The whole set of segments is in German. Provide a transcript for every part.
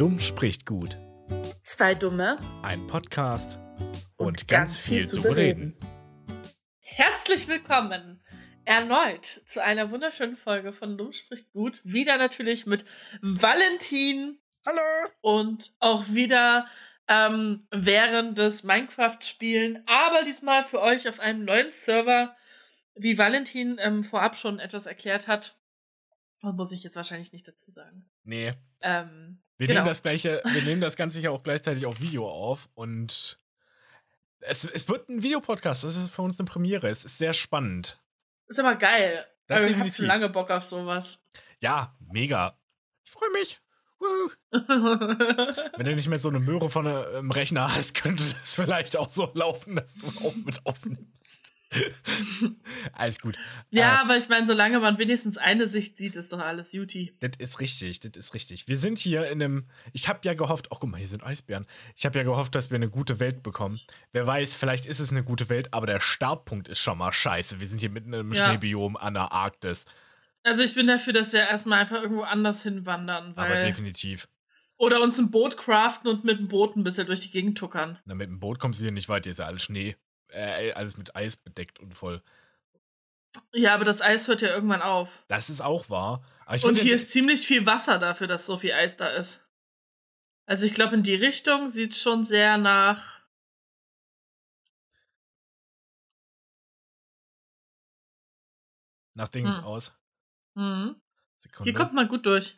Dumm spricht gut. Zwei Dumme Ein Podcast und, und, ganz, viel, zu bereden. Herzlich willkommen erneut zu einer wunderschönen Folge von Dumm spricht gut. Wieder natürlich mit Valentin. Hallo! Und auch wieder ähm, während des Minecraft-Spielen, aber diesmal für euch auf einem neuen Server, wie Valentin ähm, vorab schon etwas erklärt hat. Muss ich jetzt wahrscheinlich nicht dazu sagen. Nee. Ähm, Wir genau. nehmen das gleiche, wir nehmen das Ganze ja auch gleichzeitig auf Video auf und es, es wird ein Videopodcast. Das ist für uns eine Premiere. Es ist sehr spannend. Ist aber geil. Das Also ich definitiv. schon lange Bock auf sowas. Ja, mega. Ich freue mich. Wenn du nicht mehr so eine Möhre von einem Rechner hast, könnte das vielleicht auch so laufen, dass du auch mit aufnimmst. alles gut. ja, Äh, aber ich meine, solange man wenigstens eine Sicht sieht, ist doch alles Juti. Das ist richtig, das ist richtig. Wir sind hier in einem. Ich habe ja gehofft, oh guck mal, hier sind Eisbären. Ich habe ja gehofft, dass wir eine gute Welt bekommen. Wer weiß, vielleicht ist es eine gute Welt, aber der Startpunkt ist schon mal scheiße. Wir sind hier mitten im Ja. Schneebiom an der Arktis. Also ich bin dafür, dass wir erstmal einfach irgendwo anders hinwandern. Aber definitiv. oder uns ein Boot craften und mit dem Boot ein bisschen durch die Gegend tuckern. Na, mit dem Boot kommst du hier nicht weit, hier ist ja alles Schnee. Äh, alles mit Eis bedeckt und voll. Ja, aber das Eis hört ja irgendwann auf. Das ist auch wahr. Ich Und hier ist ziemlich viel Wasser dafür, dass so viel Eis da ist. Also ich glaube, in die Richtung sieht schon sehr nach. nach Dings Hm. aus. Mhm. Sekunde. Hier kommt man gut durch.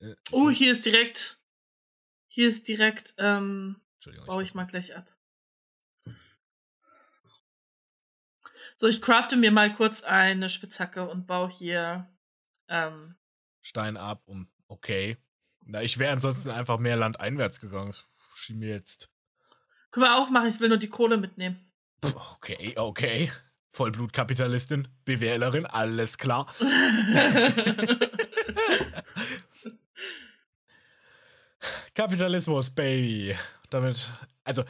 Äh, Oh, hier ist direkt. Hier ist direkt. Ähm, Entschuldigung. baue muss ich mal gleich ab. So, ich crafte mir mal kurz eine Spitzhacke und baue hier. Ähm, Stein ab, um. Okay. Na, ich wäre ansonsten einfach mehr landeinwärts gegangen. Das schien mir jetzt. können wir auch machen, ich will nur die Kohle mitnehmen. Okay, okay. Vollblutkapitalistin, BWLerin, alles klar. Kapitalismus, Baby. Damit, also,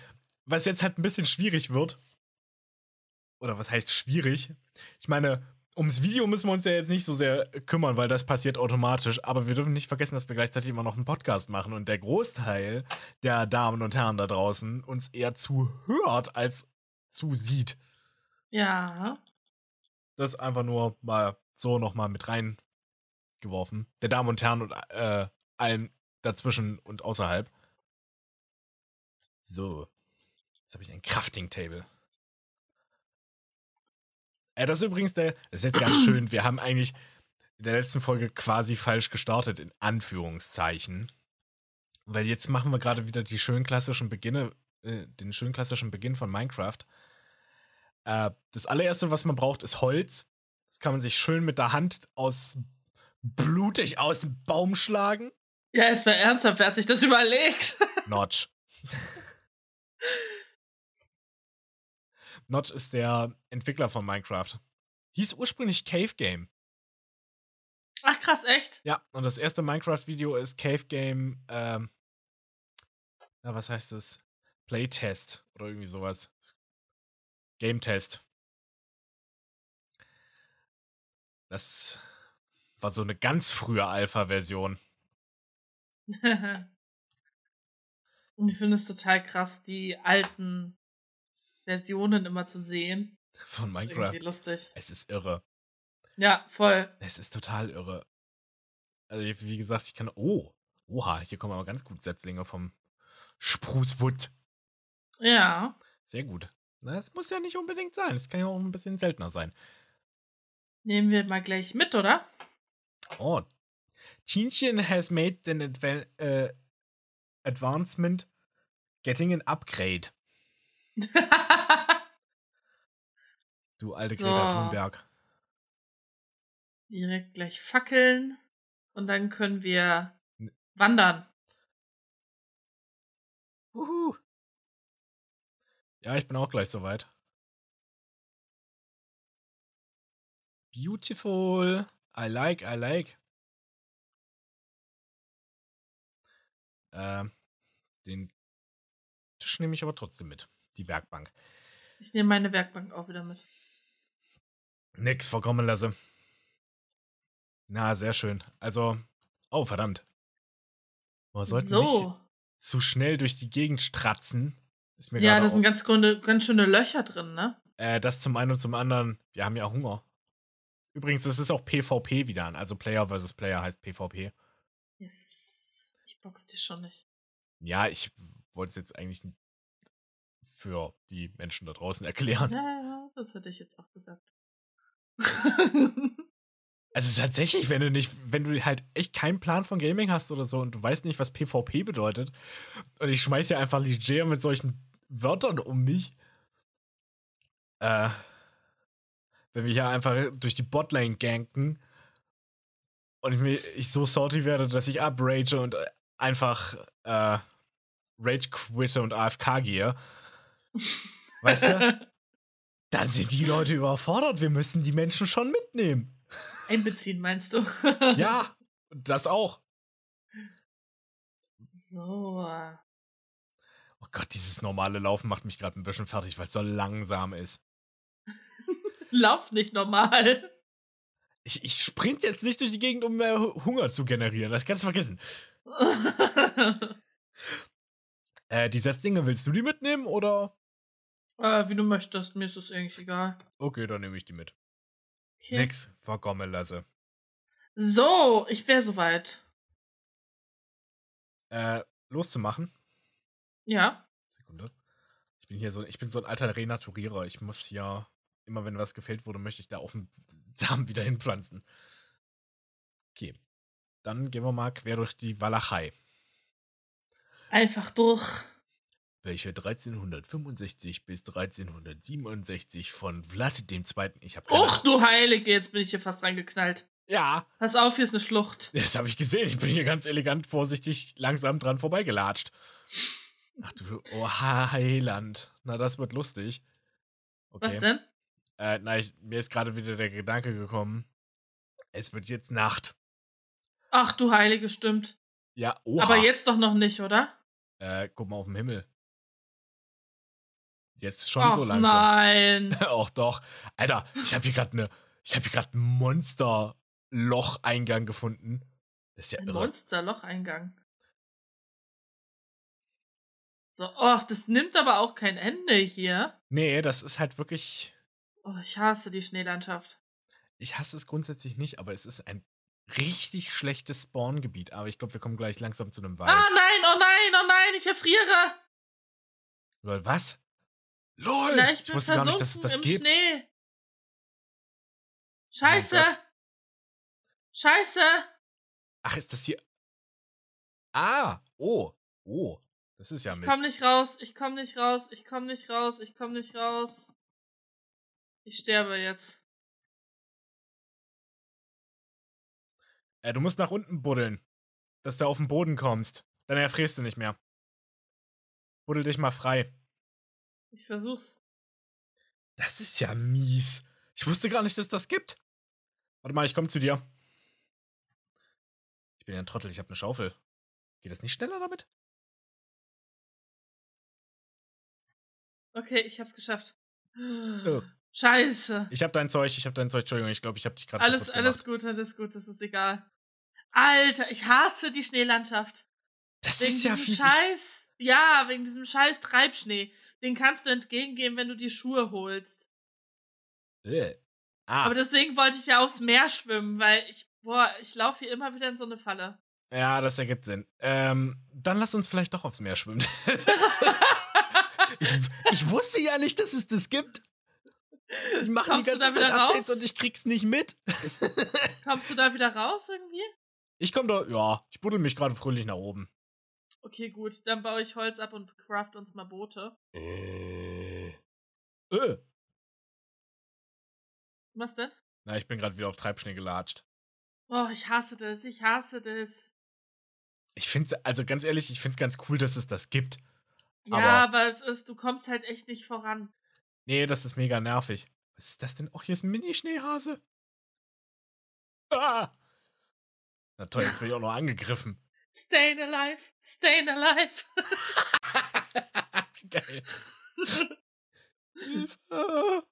was jetzt halt ein bisschen schwierig wird, oder was heißt schwierig? Ich meine, ums Video müssen wir uns ja jetzt nicht so sehr kümmern, weil das passiert automatisch, aber wir dürfen nicht vergessen, dass wir gleichzeitig immer noch einen Podcast machen und der Großteil der Damen und Herren da draußen uns eher zuhört als zusieht. ja. Das einfach nur mal so nochmal mit reingeworfen. Der Damen und Herren und äh, allen dazwischen und außerhalb. So. Jetzt habe ich ein Crafting-Table. Äh, das ist übrigens der. Das ist jetzt ganz schön. Wir haben eigentlich in der letzten Folge quasi falsch gestartet, in Anführungszeichen. Weil jetzt machen wir gerade wieder die schön klassischen Beginne, äh, den schön klassischen Beginn von Minecraft. Äh, das allererste, was man braucht, ist Holz. Das kann man sich schön mit der Hand aus blutig aus dem Baum schlagen. Ja, jetzt mal ernsthaft, wer hat sich das überlegt? Notch. Notch ist der Entwickler von Minecraft. Hieß ursprünglich Cave Game. Ach krass, echt? Ja, und das erste Minecraft-Video ist Cave Game, ähm, na, was heißt das? Playtest oder irgendwie sowas. Game Test. Das war so eine ganz frühe Alpha-Version. Und ich finde es total krass, die alten Versionen immer zu sehen. Von Das ist Minecraft. irgendwie lustig. Es ist irre. Ja, voll. Es ist total irre. Also, wie gesagt, ich kann. Oh, oha, hier kommen aber ganz gut Setzlinge vom Sprucewood. Ja. Sehr gut. Na, es muss ja nicht unbedingt sein. Es kann ja auch ein bisschen seltener sein. Nehmen wir mal gleich mit, oder? Oh. Tienchen has made an adva äh, advancement getting an upgrade. Du alte So. Greta Thunberg. Direkt gleich fackeln. Und dann können wir N- wandern. Uhu. Ja, ich bin auch gleich soweit. Beautiful. I like, I like. Ähm, den Tisch nehme ich aber trotzdem mit. Die Werkbank. Ich nehme meine Werkbank auch wieder mit. Nix vorkommen lasse. Na, sehr schön. Also, oh, verdammt. Sollten nicht So. zu schnell durch die Gegend stratzen. Ist mir Ja, da sind ganz, ganz schöne Löcher drin, ne? äh, das zum einen und zum anderen. Wir haben ja Hunger. Übrigens, das ist auch PvP wieder an. Also Player versus Player heißt PvP. Yes. Ich box dich schon nicht. Ja, ich wollte es jetzt eigentlich für die Menschen da draußen erklären. Ja, ja, das hätte ich jetzt auch gesagt. Also tatsächlich, wenn du nicht, wenn du halt echt keinen Plan von Gaming hast oder so und du weißt nicht, was PvP bedeutet, und ich schmeiß ja einfach leger mit solchen Wörtern um mich, äh, wenn wir hier einfach durch die Botlane ganken und ich, mir, ich so salty werde, dass ich abrage und einfach äh, Rage quitte und AFK gehe, weißt du, dann sind die Leute überfordert. Wir müssen die Menschen schon mitnehmen. Einbeziehen, meinst du? Ja, das auch. So. Oh Gott, dieses normale Laufen macht mich gerade ein bisschen fertig, weil es so langsam ist. Lauf nicht normal. Ich, ich sprint jetzt nicht durch die Gegend, um mehr Hu- Hunger zu generieren. Das kannst du vergessen. Äh, die Setzdinge, willst du die mitnehmen oder? Äh, wie du möchtest, mir ist es eigentlich egal. Okay, dann nehme ich die mit. Okay. Nix, verkommen lasse. So, ich wäre soweit. Äh, loszumachen. Ja. Sekunde. Ich bin hier so, ich bin so ein alter Renaturierer. Ich muss hier, immer wenn was gefällt wurde, möchte ich da auch einen Samen wieder hinpflanzen. Okay. Dann gehen wir mal quer durch die Walachei. Einfach durch. Welche 1365 bis 1367 von Vlad II. Ich habe Och, du Heilige, jetzt bin ich hier fast reingeknallt. Ja, Pass auf, hier ist eine Schlucht. das habe ich gesehen. Ich bin hier ganz elegant, vorsichtig, langsam dran vorbeigelatscht. Ach du, oh Heiland. Na, das wird lustig. Okay. Was denn? Äh, na, ich, mir ist gerade wieder der Gedanke gekommen. Es wird jetzt Nacht. Ach, du Heilige, stimmt. Ja, oha. Aber jetzt doch noch nicht, oder? Äh, guck mal auf den Himmel. Jetzt schon Ach, so langsam. nein. Auch doch. Alter, ich habe hier gerade eine, ich habe hier gerade einen Monster-Loch-Eingang gefunden. Das ist ja Ein irre. Monsterlocheingang. So, ach, das nimmt aber auch kein Ende hier. Nee, das ist halt wirklich. Oh, ich hasse die Schneelandschaft. Ich hasse es grundsätzlich nicht, aber es ist ein richtig schlechtes Spawn-Gebiet. Aber ich glaube, wir kommen gleich langsam zu einem Wald. Ah, nein, oh nein, oh nein, ich erfriere. Lol, was? LOL! Na, ich ich bin wusste gar nicht, dass es versunken das im gibt. Schnee. Scheiße. Gott. Scheiße. Ach, ist das hier. Ah! Oh! Oh! Das ist ja Ich Mist. komm nicht raus, ich komm nicht raus, ich komm nicht raus, ich komm nicht raus. Ich sterbe jetzt. Äh, du musst nach unten buddeln. Dass du auf den Boden kommst. Dann erfrierst du nicht mehr. Buddel dich mal frei. Ich versuch's. Das ist ja mies. Ich wusste gar nicht, dass das gibt. Warte mal, ich komme zu dir. Ich bin ja ein Trottel, ich habe eine Schaufel. Geht das nicht schneller damit? Okay, ich hab's geschafft. Oh. Scheiße. Ich habe dein Zeug, ich habe dein Zeug. Entschuldigung, ich glaube, ich habe dich gerade Alles, alles gut, alles gut, das ist egal. Alter, ich hasse die Schneelandschaft. Das Wegen ist ja fies. Scheiß. Ja, wegen diesem Scheiß Treibschnee. Den kannst du entgegengehen, wenn du die Schuhe holst. Äh. Ah, Aber deswegen wollte ich ja aufs Meer schwimmen, weil ich, boah, ich laufe hier immer wieder in so eine Falle. ja, das ergibt Sinn. Ähm, dann lass uns vielleicht doch aufs Meer schwimmen. ich, ich wusste ja nicht, dass es das gibt. Die machen Kommst die ganze Zeit Updates raus? und ich krieg's nicht mit. Kommst du da wieder raus irgendwie? Ich komm da, ja, ich buddel mich gerade fröhlich nach oben. Okay, gut, dann baue ich Holz ab und craft uns mal Boote. Äh. Äh. Was denn? Na, ich bin gerade wieder auf Treibschnee gelatscht. Oh, ich hasse das, ich hasse das. Ich find's, also ganz ehrlich, ich find's ganz cool, dass es das gibt. Ja, Aber- aber es ist, du kommst halt echt nicht voran. Nee, das ist mega nervig. Was ist das denn? Oh, hier ist ein Mini-Schneehase. Ah! Na toll, jetzt bin ich auch noch angegriffen. Stayin' alive, stayin' alive. Geil. Hilfe.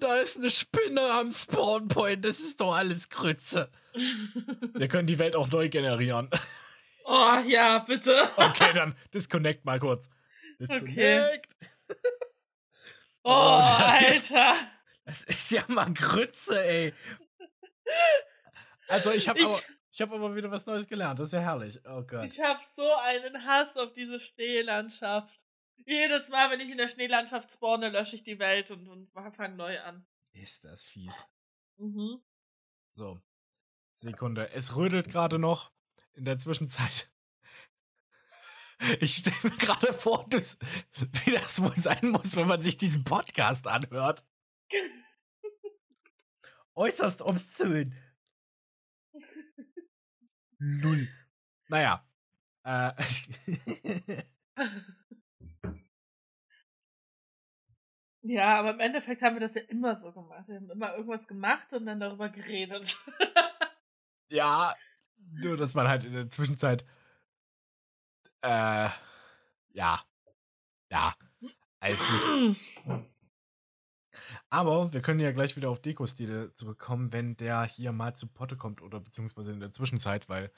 Da ist eine Spinne am Spawnpoint, das ist doch alles Grütze. Wir können die Welt auch neu generieren. Oh ja, bitte. Okay, dann disconnect mal kurz. Disconnect. Okay. Oh, Alter. Das ist ja mal Grütze, ey. Also ich habe aber, ich hab aber wieder was Neues gelernt. Das ist ja herrlich. Oh Gott. Ich habe so einen Hass auf diese Schneelandschaft. Jedes Mal, wenn ich in der Schneelandschaft spawne, lösche ich die Welt und, und fange neu an. Ist das fies. Mhm. So. Sekunde. Es rödelt gerade noch. In der Zwischenzeit. Ich stelle mir gerade vor, dass, wie das wohl sein muss, wenn man sich diesen Podcast anhört. Äußerst obszön. Lull. Naja. Äh. Ja, aber im Endeffekt haben wir das ja immer so gemacht. Wir haben immer irgendwas gemacht und dann darüber geredet. ja, nur dass man halt in der Zwischenzeit. Äh. Ja. Ja. Alles gut. Aber wir können ja gleich wieder auf Dekostile zurückkommen, wenn der hier mal zu Potte kommt oder beziehungsweise in der Zwischenzeit, weil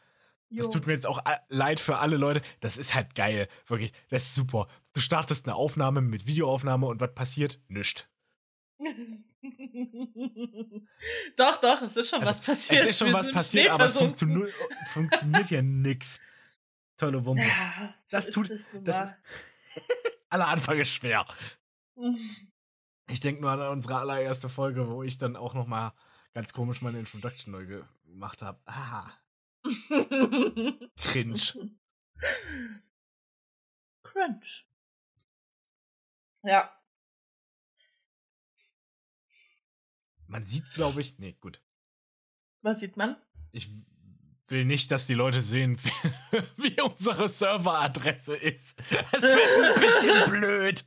das tut mir jetzt auch leid für alle Leute. Das ist halt geil. Wirklich. Das ist super. Du startest eine Aufnahme mit Videoaufnahme und was passiert? Nischt. doch, doch, es ist schon also, was passiert. Es ist schon Wir was passiert, aber es funktio funktioniert hier nix. Tolle Wumpe. Ja, das so tut. Das ist, aller Anfang ist schwer. ich denke nur an unsere allererste Folge, wo ich dann auch noch mal ganz komisch meine Introduction neu gemacht habe. Ah. Cringe. Cringe. Ja. Man sieht, glaube ich. Nee, gut. Was sieht man? Ich will nicht, dass die Leute sehen, wie unsere Serveradresse ist. Das wäre ein bisschen blöd.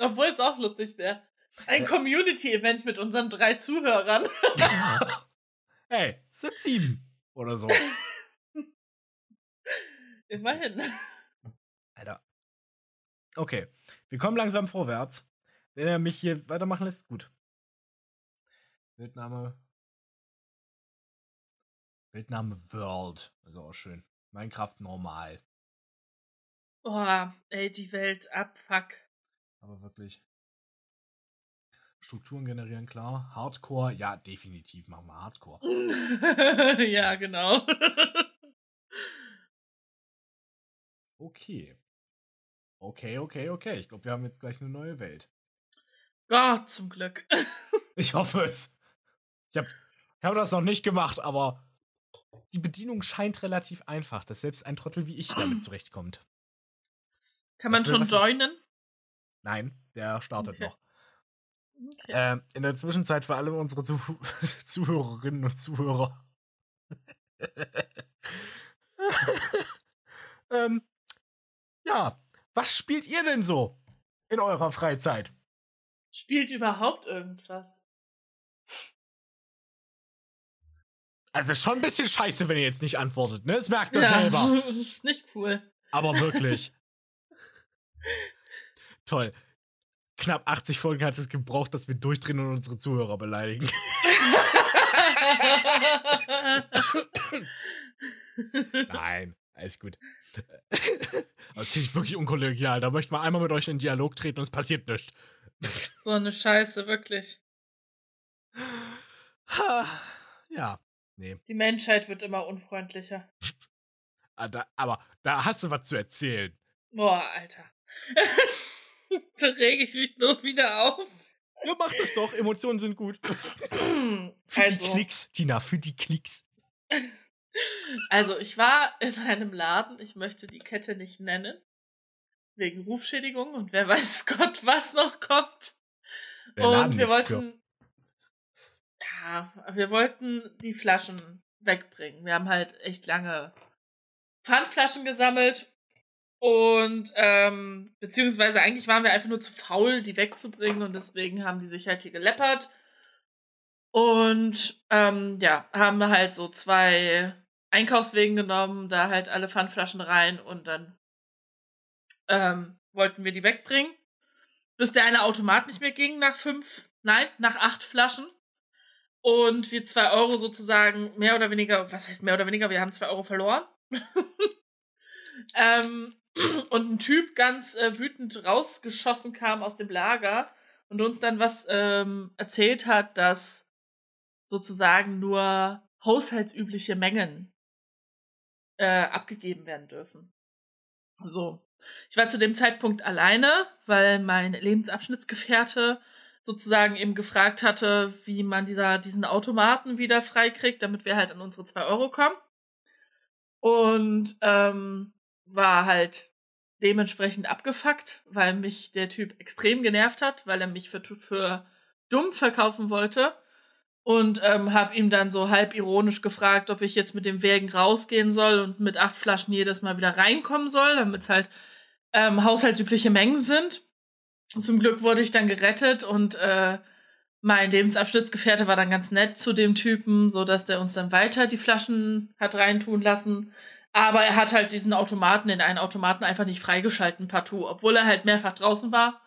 Obwohl es auch lustig wäre. Ein Community-Event mit unseren drei Zuhörern. hey, sind sieben oder so. Immerhin. Alter. Okay, wir kommen langsam vorwärts. Wenn er mich hier weitermachen lässt, gut. Bildname. Bildname World. Also auch schön. Minecraft normal. Boah, ey, die Welt abfuck. Aber wirklich. Strukturen generieren, klar. Hardcore, ja, definitiv machen wir Hardcore. ja, genau. okay. Okay, okay, okay. Ich glaube, wir haben jetzt gleich eine neue Welt. Gott, zum Glück. ich hoffe es. Ich habe ich hab das noch nicht gemacht, aber die Bedienung scheint relativ einfach, dass selbst ein Trottel wie ich damit zurechtkommt. Kann man schon joinen? Nein, der startet okay. noch. Okay. Ähm, in der Zwischenzeit für alle unsere Zuh Zuhörerinnen und Zuhörer. ähm, ja, was spielt ihr denn so in eurer Freizeit? Spielt überhaupt irgendwas? Also schon ein bisschen scheiße, wenn ihr jetzt nicht antwortet, ne? Das merkt ihr ja, selber. ist nicht cool. Aber wirklich. Toll knapp 80 Folgen hat es gebraucht, dass wir durchdrehen und unsere Zuhörer beleidigen. Nein, alles gut. Das finde ich wirklich unkollegial. Da möchte man einmal mit euch in Dialog treten und es passiert nichts. So eine Scheiße, wirklich. Ja, nee. Die Menschheit wird immer unfreundlicher. Ah, aber da hast du was zu erzählen. Boah, Alter. da rege ich mich nur wieder auf. Ja, mach das doch. Emotionen sind gut. für also, die Klicks, Tina, für die Klicks. Also, ich war in einem Laden, ich möchte die Kette nicht nennen, wegen Rufschädigung und wer weiß Gott, was noch kommt. Der und wir wollten. Für. Ja, wir wollten die Flaschen wegbringen. Wir haben halt echt lange Pfandflaschen gesammelt und ähm, beziehungsweise eigentlich waren wir einfach nur zu faul, die wegzubringen und deswegen haben die sich halt hier geleppert. Und ähm, ja, haben wir halt so zwei Einkaufswegen genommen, da halt alle Pfandflaschen rein und dann ähm, wollten wir die wegbringen. bis der eine Automat nicht mehr ging nach fünf, nein, nach acht Flaschen. Und wir zwei Euro sozusagen mehr oder weniger, was heißt mehr oder weniger, wir haben zwei Euro verloren. ähm, und ein Typ ganz äh, wütend rausgeschossen kam aus dem Lager und uns dann was ähm, erzählt hat, dass sozusagen nur haushaltsübliche Mengen äh, abgegeben werden dürfen. So. Ich war zu dem Zeitpunkt alleine, weil mein Lebensabschnittsgefährte sozusagen eben gefragt hatte, wie man dieser, diesen Automaten wieder freikriegt, damit wir halt an unsere zwei Euro kommen. Und ähm, war halt dementsprechend abgefuckt, weil mich der Typ extrem genervt hat, weil er mich für, für dumm verkaufen wollte. Und ähm, habe ihm dann so halb ironisch gefragt, ob ich jetzt mit dem Wägen rausgehen soll und mit acht Flaschen jedes Mal wieder reinkommen soll, damit es halt ähm, haushaltsübliche Mengen sind. Zum Glück wurde ich dann gerettet und äh, mein Lebensabschnittsgefährte war dann ganz nett zu dem Typen, so dass der uns dann weiter die Flaschen hat reintun lassen. Aber er hat halt diesen Automaten in einen Automaten einfach nicht freigeschalten partout, obwohl er halt mehrfach draußen war.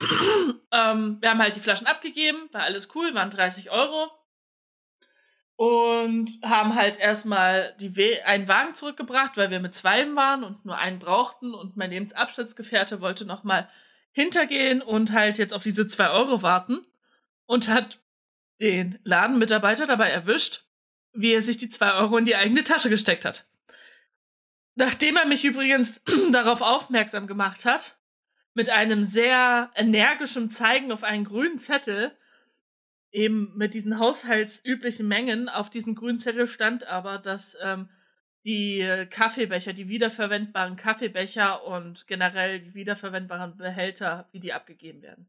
ähm, wir haben halt die Flaschen abgegeben, war alles cool, waren 30 Euro. Und haben halt erstmal die We einen Wagen zurückgebracht, weil wir mit zwei waren und nur einen brauchten. Und mein Lebensabschnittsgefährte wollte nochmal hintergehen und halt jetzt auf diese zwei Euro warten und hat den Ladenmitarbeiter dabei erwischt, wie er sich die zwei Euro in die eigene Tasche gesteckt hat. Nachdem er mich übrigens darauf aufmerksam gemacht hat, mit einem sehr energischen Zeigen auf einen grünen Zettel, eben mit diesen haushaltsüblichen Mengen, auf diesem grünen Zettel stand aber, dass ähm, die Kaffeebecher, die wiederverwendbaren Kaffeebecher und generell die wiederverwendbaren Behälter, wie die abgegeben werden.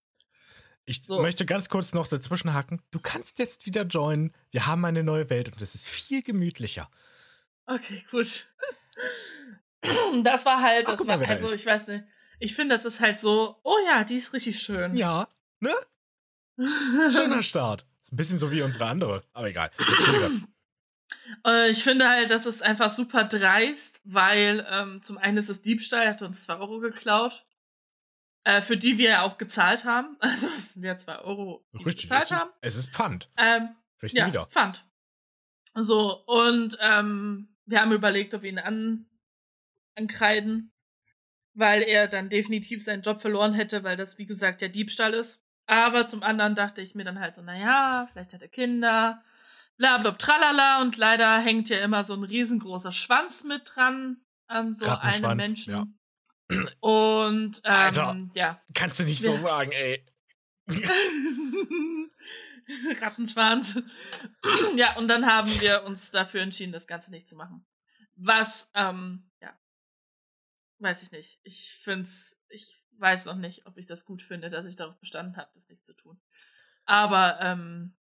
Ich so. möchte ganz kurz noch dazwischen hacken. Du kannst jetzt wieder joinen. Wir haben eine neue Welt und es ist viel gemütlicher. Okay, gut. Das war halt, das Ach, war, also ich weiß nicht. Ich finde, das ist halt so, oh ja, die ist richtig schön. Ja, ne? Schöner Start. Ist ein bisschen so wie unsere andere, aber egal. Äh, ich finde halt, das ist einfach super dreist, weil ähm, zum einen ist es Diebstahl, er hat uns 2 Euro geklaut, äh, für die wir ja auch gezahlt haben. Also es sind ja 2 Euro, die Richtig, wir gezahlt es haben. Es ist Pfand. Ähm, Richtig ja, wieder. Pfand. So, und ähm, wir haben überlegt, ob wir ihn an, ankreiden, weil er dann definitiv seinen Job verloren hätte, weil das, wie gesagt, ja Diebstahl ist. Aber zum anderen dachte ich mir dann halt so, naja, vielleicht hat er Kinder, blablabla, tralala. Und leider hängt ja immer so ein riesengroßer Schwanz mit dran an so einem Menschen. Ja. Und ähm, Alter, ja. Kannst du nicht so sagen, ey. Rattenschwanz. ja, und dann haben wir uns dafür entschieden, das Ganze nicht zu machen. Was, ähm, weiß ich nicht. Ich find's, ich weiß noch nicht, ob ich das gut finde, dass ich darauf bestanden habe, das nicht zu tun. Aber, ähm,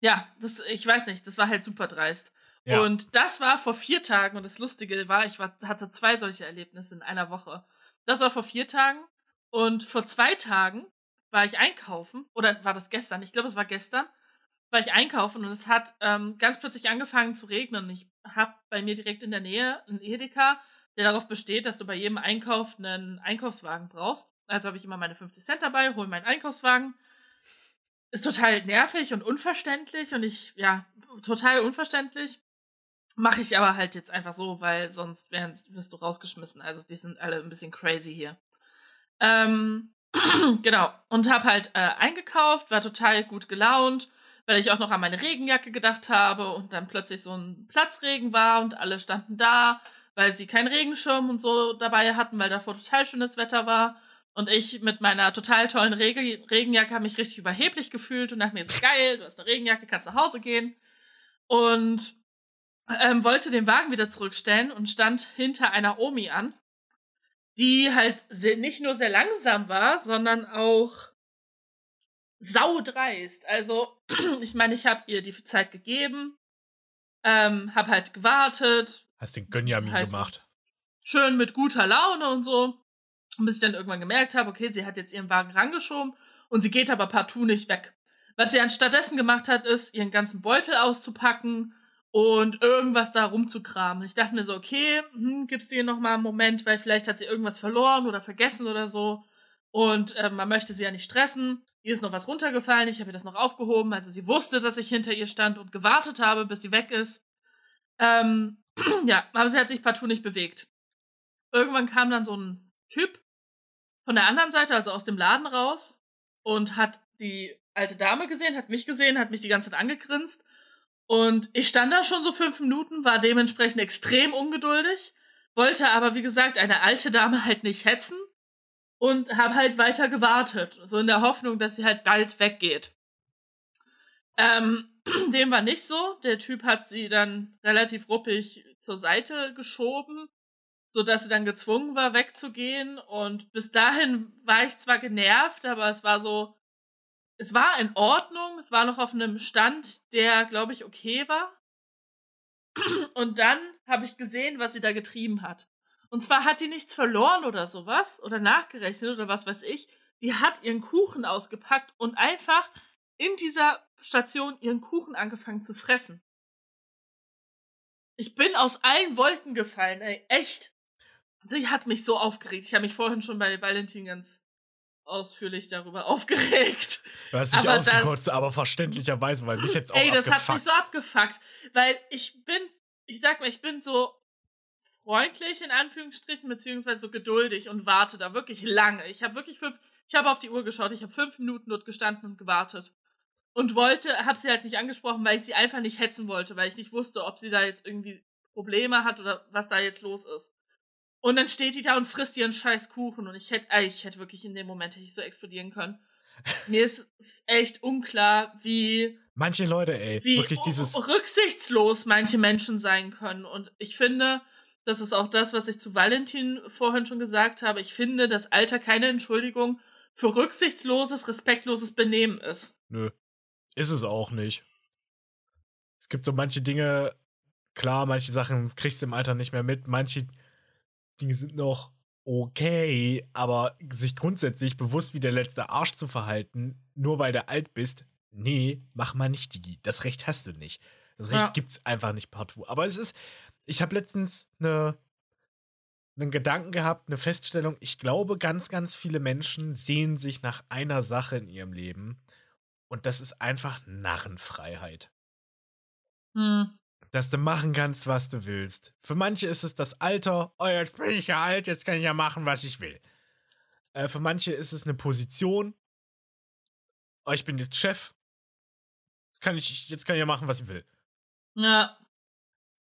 ja, das, ich weiß nicht, das war halt super dreist. Ja. Und das war vor vier Tagen und das Lustige war, ich war, hatte zwei solche Erlebnisse in einer Woche. Das war vor vier Tagen und vor zwei Tagen war ich einkaufen oder war das gestern? Ich glaube, es war gestern. War ich einkaufen und es hat ähm, ganz plötzlich angefangen zu regnen. Ich habe bei mir direkt in der Nähe einen Edeka, der darauf besteht, dass du bei jedem Einkauf einen Einkaufswagen brauchst. Also habe ich immer meine 50 Cent dabei, hole meinen Einkaufswagen ist total nervig und unverständlich und ich, ja, total unverständlich. Mache ich aber halt jetzt einfach so, weil sonst wären, wirst du rausgeschmissen. Also die sind alle ein bisschen crazy hier. Ähm, genau. Und hab halt äh, eingekauft, war total gut gelaunt, weil ich auch noch an meine Regenjacke gedacht habe und dann plötzlich so ein Platzregen war und alle standen da, weil sie keinen Regenschirm und so dabei hatten, weil davor total schönes Wetter war. Und ich mit meiner total tollen Regen Regenjacke habe mich richtig überheblich gefühlt und dachte mir, ist geil, du hast eine Regenjacke, kannst nach Hause gehen. Und ähm, wollte den Wagen wieder zurückstellen und stand hinter einer Omi an, die halt nicht nur sehr langsam war, sondern auch saudreist. Also, ich meine, ich habe ihr die Zeit gegeben, ähm, habe halt gewartet. Hast den Gönjamin halt gemacht. Schön mit guter Laune und so. Bis ich dann irgendwann gemerkt habe, okay, sie hat jetzt ihren Wagen rangeschoben und sie geht aber partout nicht weg. Was sie anstattdessen gemacht hat, ist, ihren ganzen Beutel auszupacken und irgendwas da rumzukramen. Ich dachte mir so, okay, hm, gibst du ihr noch mal einen Moment, weil vielleicht hat sie irgendwas verloren oder vergessen oder so. Und äh, man möchte sie ja nicht stressen. Ihr ist noch was runtergefallen, ich habe ihr das noch aufgehoben. Also sie wusste, dass ich hinter ihr stand und gewartet habe, bis sie weg ist. Ähm, ja, aber sie hat sich partout nicht bewegt. Irgendwann kam dann so ein Typ von der anderen Seite, also aus dem Laden raus, und hat die alte Dame gesehen, hat mich gesehen, hat mich die ganze Zeit angegrinst. Und ich stand da schon so fünf Minuten, war dementsprechend extrem ungeduldig, wollte aber, wie gesagt, eine alte Dame halt nicht hetzen und habe halt weiter gewartet, so in der Hoffnung, dass sie halt bald weggeht. Ähm, dem war nicht so. Der Typ hat sie dann relativ ruppig zur Seite geschoben, so dass sie dann gezwungen war, wegzugehen. Und bis dahin war ich zwar genervt, aber es war so, es war in Ordnung. Es war noch auf einem Stand, der, glaube ich, okay war. Und dann habe ich gesehen, was sie da getrieben hat. Und zwar hat sie nichts verloren oder sowas oder nachgerechnet oder was weiß ich. Die hat ihren Kuchen ausgepackt und einfach in dieser Station ihren Kuchen angefangen zu fressen. Ich bin aus allen Wolken gefallen, ey, echt. Sie hat mich so aufgeregt. Ich habe mich vorhin schon bei Valentin ganz ausführlich darüber aufgeregt. Du hast dich aber ausgekotzt, das, aber verständlicherweise, weil mich jetzt auch Ey, das abgefuckt. hat mich so abgefuckt, weil ich bin, ich sag mal, ich bin so freundlich in Anführungsstrichen, beziehungsweise so geduldig und warte da wirklich lange. Ich habe wirklich fünf, ich habe auf die Uhr geschaut, ich habe fünf Minuten dort gestanden und gewartet. Und wollte, habe sie halt nicht angesprochen, weil ich sie einfach nicht hetzen wollte, weil ich nicht wusste, ob sie da jetzt irgendwie Probleme hat oder was da jetzt los ist. Und dann steht die da und frisst ihren scheiß Kuchen und ich hätte, ich hätte wirklich in dem Moment hätte ich so explodieren können. Mir ist, echt unklar, wie manche Leute, ey, wie wirklich dieses rücksichtslos manche Menschen sein können. Und ich finde, das ist auch das, was ich zu Valentin vorhin schon gesagt habe. Ich finde, dass Alter keine Entschuldigung für rücksichtsloses, respektloses Benehmen ist. Nö. Ist es auch nicht. Es gibt so manche Dinge, klar, manche Sachen kriegst du im Alter nicht mehr mit, manche Dinge sind noch okay, aber sich grundsätzlich bewusst wie der letzte Arsch zu verhalten, nur weil du alt bist, nee, mach mal nicht, Digi. Das Recht hast du nicht. Das Recht ja. gibt's einfach nicht partout. Aber es ist, ich habe letztens eine, einen Gedanken gehabt, eine Feststellung. Ich glaube, ganz, ganz viele Menschen sehen sich nach einer Sache in ihrem Leben und das ist einfach Narrenfreiheit. Hm. Dass du machen kannst, was du willst. Für manche ist es das Alter. Oh, jetzt bin ich ja alt, jetzt kann ich ja machen, was ich will. Äh, für manche ist es eine Position. Oh, ich bin jetzt Chef. Jetzt kann ich, jetzt kann ich ja machen, was ich will. Ja.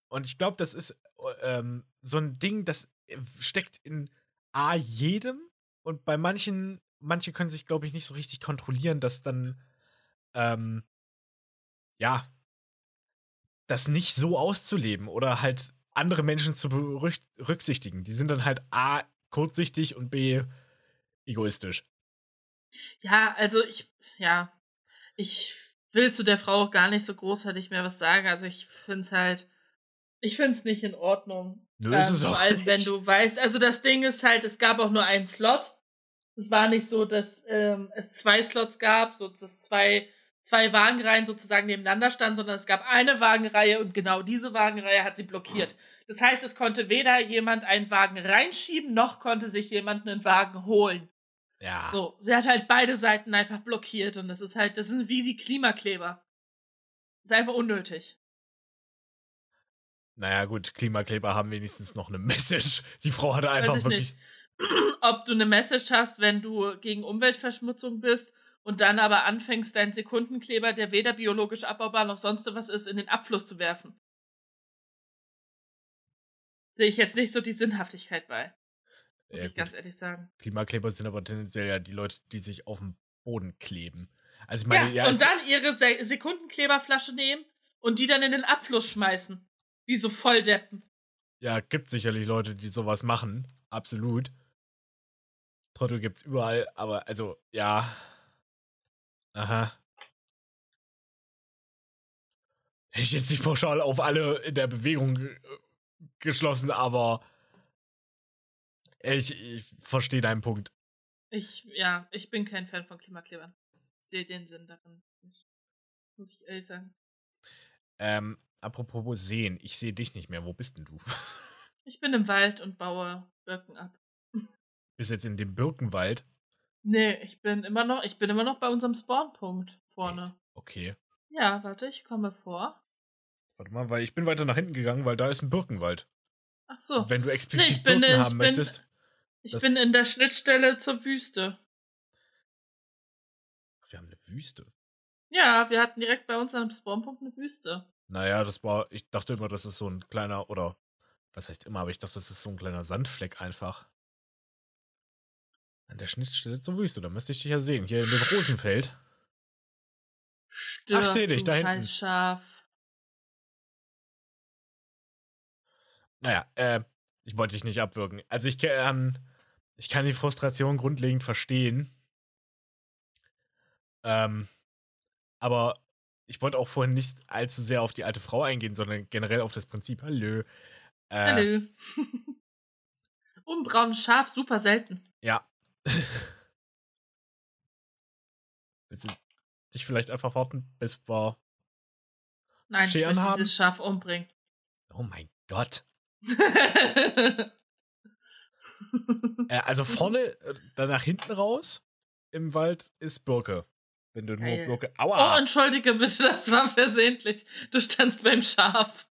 Und ich glaube, das ist ähm, so ein Ding, das steckt in A jedem und bei manchen, manche können sich, glaube ich, nicht so richtig kontrollieren, dass dann, ähm, ja, das nicht so auszuleben oder halt andere Menschen zu berücksichtigen. Die sind dann halt A, kurzsichtig und B, egoistisch. Ja, also ich, ja, ich will zu der Frau auch gar nicht so großartig mehr was sagen. Also ich finde es halt, ich finde es nicht in Ordnung. Nö, ähm, ist es vor auch allem, nicht. wenn du weißt, also das Ding ist halt, es gab auch nur einen Slot. Es war nicht so, dass ähm, es zwei Slots gab, so dass zwei, zwei Wagenreihen sozusagen nebeneinander standen, sondern es gab eine Wagenreihe und genau diese Wagenreihe hat sie blockiert. Das heißt, es konnte weder jemand einen Wagen reinschieben, noch konnte sich jemand einen Wagen holen. Ja. So, sie hat halt beide Seiten einfach blockiert und das ist halt, das sind wie die Klimakleber. Das ist einfach unnötig. Naja, gut, Klimakleber haben wenigstens noch eine Message. Die Frau hatte einfach Weiß ich wirklich. Nicht. Ob du eine Message hast, wenn du gegen Umweltverschmutzung bist und dann aber anfängst, deinen Sekundenkleber, der weder biologisch abbaubar noch sonst was ist, in den Abfluss zu werfen. Sehe ich jetzt nicht so die Sinnhaftigkeit bei. Muss ja, ich gut. ganz ehrlich sagen. Klimakleber sind aber tendenziell ja die Leute, die sich auf dem Boden kleben. Also ich meine, ja, ja und dann ihre Sekundenkleberflasche nehmen und die dann in den Abfluss schmeißen. Wie so Volldeppen. Ja, gibt sicherlich Leute, die sowas machen. Absolut. Trottel gibt's überall, aber also, ja. Aha. Hätte ich jetzt nicht pauschal auf alle in der Bewegung geschlossen, aber ich, ich verstehe deinen Punkt. Ich, ja, ich bin kein Fan von Klimaklebern. Ich sehe den Sinn darin nicht. Muss ich ehrlich sagen. Ähm, Apropos sehen, ich sehe dich nicht mehr. Wo bist denn du? Ich bin im Wald und baue Birken ab. Bist jetzt in dem Birkenwald? Nee, ich bin immer noch, ich bin immer noch bei unserem Spawnpunkt vorne. Okay. Ja, warte, ich komme vor. Warte mal, weil ich bin weiter nach hinten gegangen, weil da ist ein Birkenwald. Ach so. Wenn du explizit Nee, bin- Birken ich haben bin- möchtest. Ich bin in der Schnittstelle zur Wüste. Ach, wir haben eine Wüste. Ja, wir hatten direkt bei uns am Spawnpunkt eine Wüste. Naja, das war, ich dachte immer, das ist so ein kleiner, oder was heißt immer, aber ich dachte, das ist so ein kleiner Sandfleck einfach. An der Schnittstelle zur Wüste, da müsste ich dich ja sehen. Hier in dem Rosenfeld. Stirb, seh dich, da hinten. Schaf. Naja, äh, ich wollte dich nicht abwürgen. Also ich kann, ich kann die Frustration grundlegend verstehen. Ähm, aber ich wollte auch vorhin nicht allzu sehr auf die alte Frau eingehen, sondern generell auf das Prinzip. Hallo. Äh, Hallo. oh, ein braunes Schaf, super selten. Ja. Willst du dich vielleicht einfach warten, bis wir. Nein, ich Scheren möchte haben? dieses Schaf umbringen. Oh mein Gott. Äh, also vorne, äh, dann nach hinten raus im Wald ist Birke. Wenn du nur Geil. Birke. oh, Aua! entschuldige bitte, das war versehentlich. Du standst beim Schaf.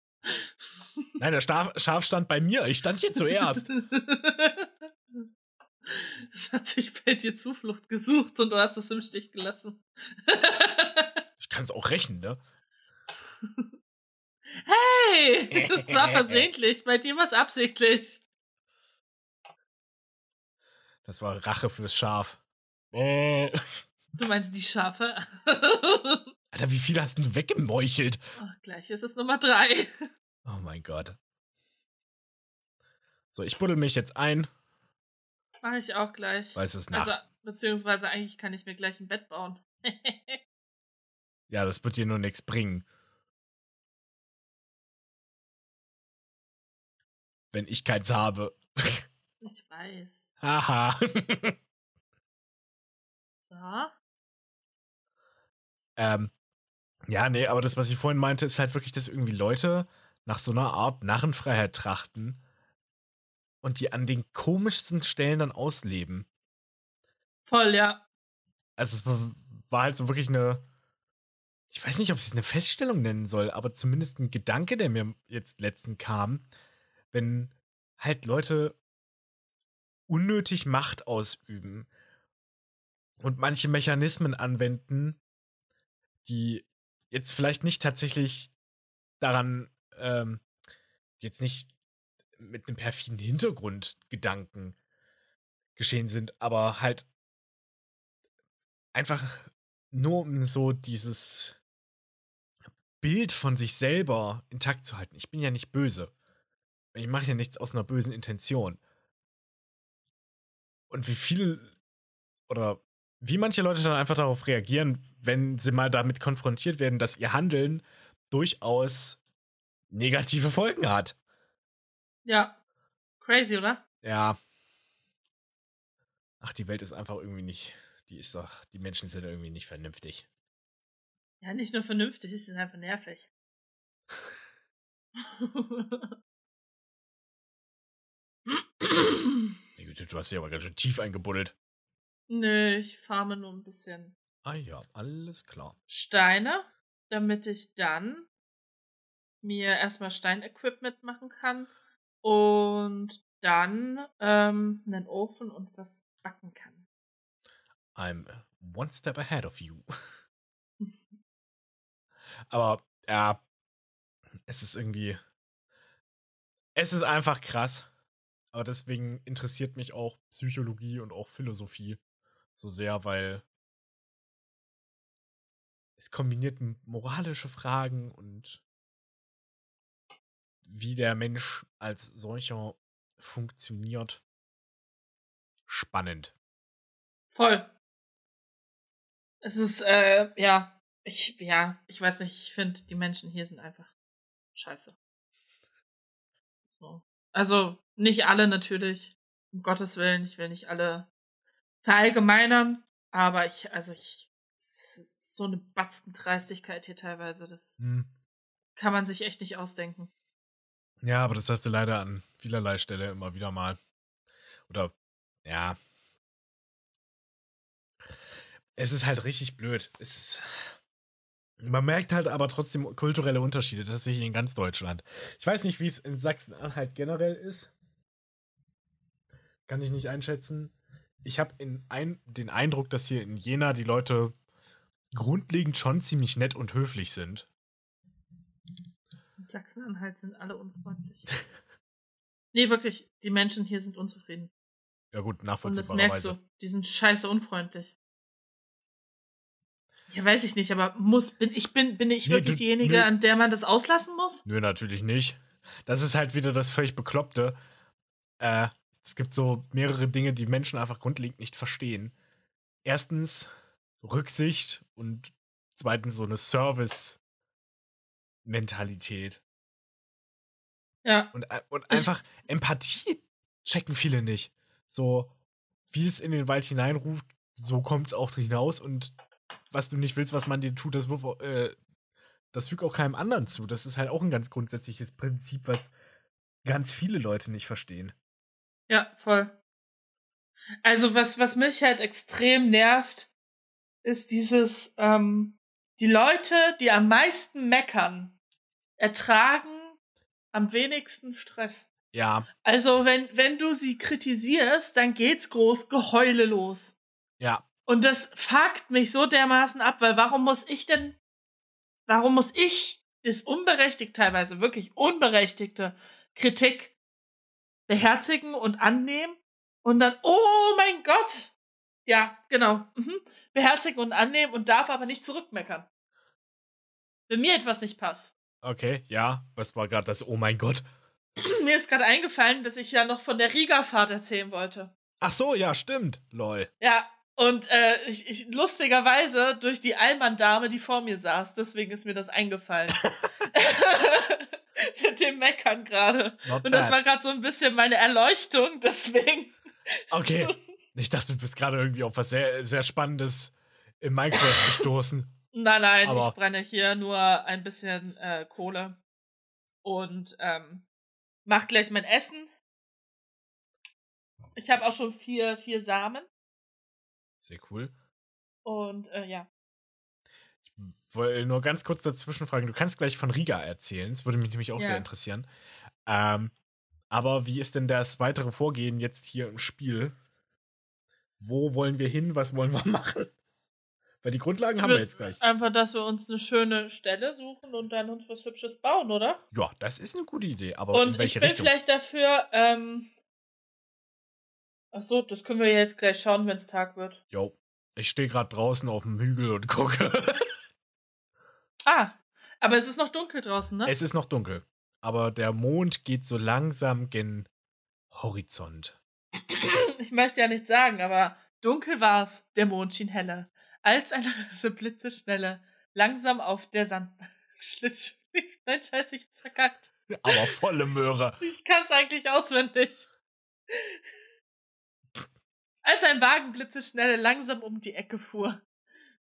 Nein, der Schaf, Schaf stand bei mir. Ich stand hier zuerst. Es hat sich bei dir Zuflucht gesucht und du hast es im Stich gelassen. Ich kann es auch rächen, ne? hey! Das war versehentlich. Bei dir war es absichtlich. Das war Rache fürs Schaf. Äh. Du meinst die Schafe? Alter, wie viele hast du weggemeuchelt? oh, gleich ist es Nummer drei. Oh mein Gott. So, ich buddel mich jetzt ein, Mache ich auch gleich. weil es ist Nacht. Also, beziehungsweise eigentlich kann ich mir gleich ein Bett bauen. Ja, das wird dir nur nichts bringen. Wenn ich keins habe. ich weiß. Haha. So. ähm, ja, nee, aber das, was ich vorhin meinte, ist halt wirklich, dass irgendwie Leute nach so einer Art Narrenfreiheit trachten und die an den komischsten Stellen dann ausleben. Voll, ja. Also es war- halt so wirklich eine, ich weiß nicht, ob ich es eine Feststellung nennen soll, aber zumindest ein Gedanke, der mir jetzt letztens kam, wenn halt Leute unnötig Macht ausüben und manche Mechanismen anwenden, die jetzt vielleicht nicht tatsächlich daran, ähm, jetzt nicht mit einem perfiden Hintergrundgedanken geschehen sind, aber halt einfach nur um so dieses Bild von sich selber intakt zu halten. Ich bin ja nicht böse. Ich mache ja nichts aus einer bösen Intention. Und wie viele oder wie manche Leute dann einfach darauf reagieren, wenn sie mal damit konfrontiert werden, dass ihr Handeln durchaus negative Folgen hat. Ja. Crazy, oder? Ja. Ach, die Welt ist einfach irgendwie nicht. Die ist doch. Die Menschen sind irgendwie nicht vernünftig. Ja, nicht nur vernünftig, sie sind einfach nervig. Du hast dich aber ganz schön tief eingebuddelt. Nö, ich farme nur ein bisschen Ah ja, alles klar. Steine, damit ich dann mir erstmal Steinequipment machen kann und dann ähm, einen Ofen und was backen kann. I'm one step ahead of you. aber ja, es ist irgendwie. Es ist einfach krass. Aber deswegen interessiert mich auch Psychologie und auch Philosophie so sehr, weil es kombiniert moralische Fragen und wie der Mensch als solcher funktioniert. Spannend. Voll. Es ist, äh, ja, ich, ja, ich weiß nicht, ich finde, die Menschen hier sind einfach scheiße. So. Also, nicht alle natürlich, um Gottes Willen, ich will nicht alle verallgemeinern, aber ich, also ich, so eine Batzendreistigkeit hier teilweise, das Hm. kann man sich echt nicht ausdenken. Ja, aber das hast du leider an vielerlei Stelle immer wieder mal. Oder, ja. Es ist halt richtig blöd. Es ist, man merkt halt aber trotzdem kulturelle Unterschiede, tatsächlich in ganz Deutschland. Ich weiß nicht, wie es in Sachsen-Anhalt generell ist. Kann ich nicht einschätzen. Ich habe ein, den Eindruck, dass hier in Jena die Leute grundlegend schon ziemlich nett und höflich sind. In Sachsen-Anhalt sind alle unfreundlich. nee, wirklich, die Menschen hier sind unzufrieden. Ja gut, nachvollziehbar. Und das merkst du, die sind scheiße unfreundlich. Ja, weiß ich nicht, aber muss, bin ich, bin, bin ich nee, wirklich du, diejenige, nö. an der man das auslassen muss? Nö, natürlich nicht. Das ist halt wieder das völlig Bekloppte. Äh, es gibt so mehrere Dinge, die Menschen einfach grundlegend nicht verstehen. Erstens Rücksicht und zweitens so eine Service-Mentalität. Ja. Und, und einfach Empathie checken viele nicht. So, wie es in den Wald hineinruft, so kommt es auch hinaus und was du nicht willst, was man dir tut, das, äh, das fügt auch keinem anderen zu. Das ist halt auch ein ganz grundsätzliches Prinzip, was ganz viele Leute nicht verstehen. Ja, voll. Also was, was mich halt extrem nervt, ist dieses, ähm, die Leute, die am meisten meckern, ertragen am wenigsten Stress. Ja. Also wenn, wenn du sie kritisierst, dann geht's groß Geheule los. Ja. Und das fuckt mich so dermaßen ab, weil warum muss ich denn, warum muss ich das unberechtigt teilweise, wirklich unberechtigte Kritik beherzigen und annehmen und dann, oh mein Gott! Ja, genau. Mhm. Beherzigen und annehmen und darf aber nicht zurückmeckern. Wenn mir etwas nicht passt. Okay, ja. Was war gerade das Oh mein Gott? mir ist gerade eingefallen, dass ich ja noch von der Riga-Fahrt erzählen wollte. Ach so, ja, stimmt. Lol. Ja, und äh, ich, ich lustigerweise durch die Allmann-Dame, die vor mir saß, deswegen ist mir das eingefallen. Mit dem Meckern gerade. Und das war gerade so ein bisschen meine Erleuchtung, deswegen. Okay. Ich dachte, du bist gerade irgendwie auf was sehr, sehr Spannendes im Minecraft gestoßen. Nein, nein, Aber ich brenne hier nur ein bisschen äh, Kohle. Und ähm, mach gleich mein Essen. Ich habe auch schon vier, vier Samen. Sehr cool. Und äh, ja. Ich wollte nur ganz kurz dazwischen fragen. Du kannst gleich von Riga erzählen. Das würde mich nämlich auch ja. sehr interessieren. Ähm, aber wie ist denn das weitere Vorgehen jetzt hier im Spiel? Wo wollen wir hin? Was wollen wir machen? Weil die Grundlagen haben wir jetzt gleich. Einfach, dass wir uns eine schöne Stelle suchen und dann uns was Hübsches bauen, oder? Ja, das ist eine gute Idee. Aber und in welche ich bin Richtung? vielleicht dafür, ähm, Ach so, das können wir jetzt gleich schauen, wenn es Tag wird. Jo. Ich stehe gerade draußen auf dem Hügel und gucke. ah, aber es ist noch dunkel draußen, ne? Es ist noch dunkel. Aber der Mond geht so langsam gen Horizont. Ich möchte ja nichts sagen, aber dunkel war es, der Mond schien heller. Als eine blitzeschnelle, langsam auf der Sandbank schlitt. Nein, scheiße, ich hab's verkackt. Aber volle Möhre. Ich kann's eigentlich auswendig. Als ein Wagen blitzeschnell langsam um die Ecke fuhr.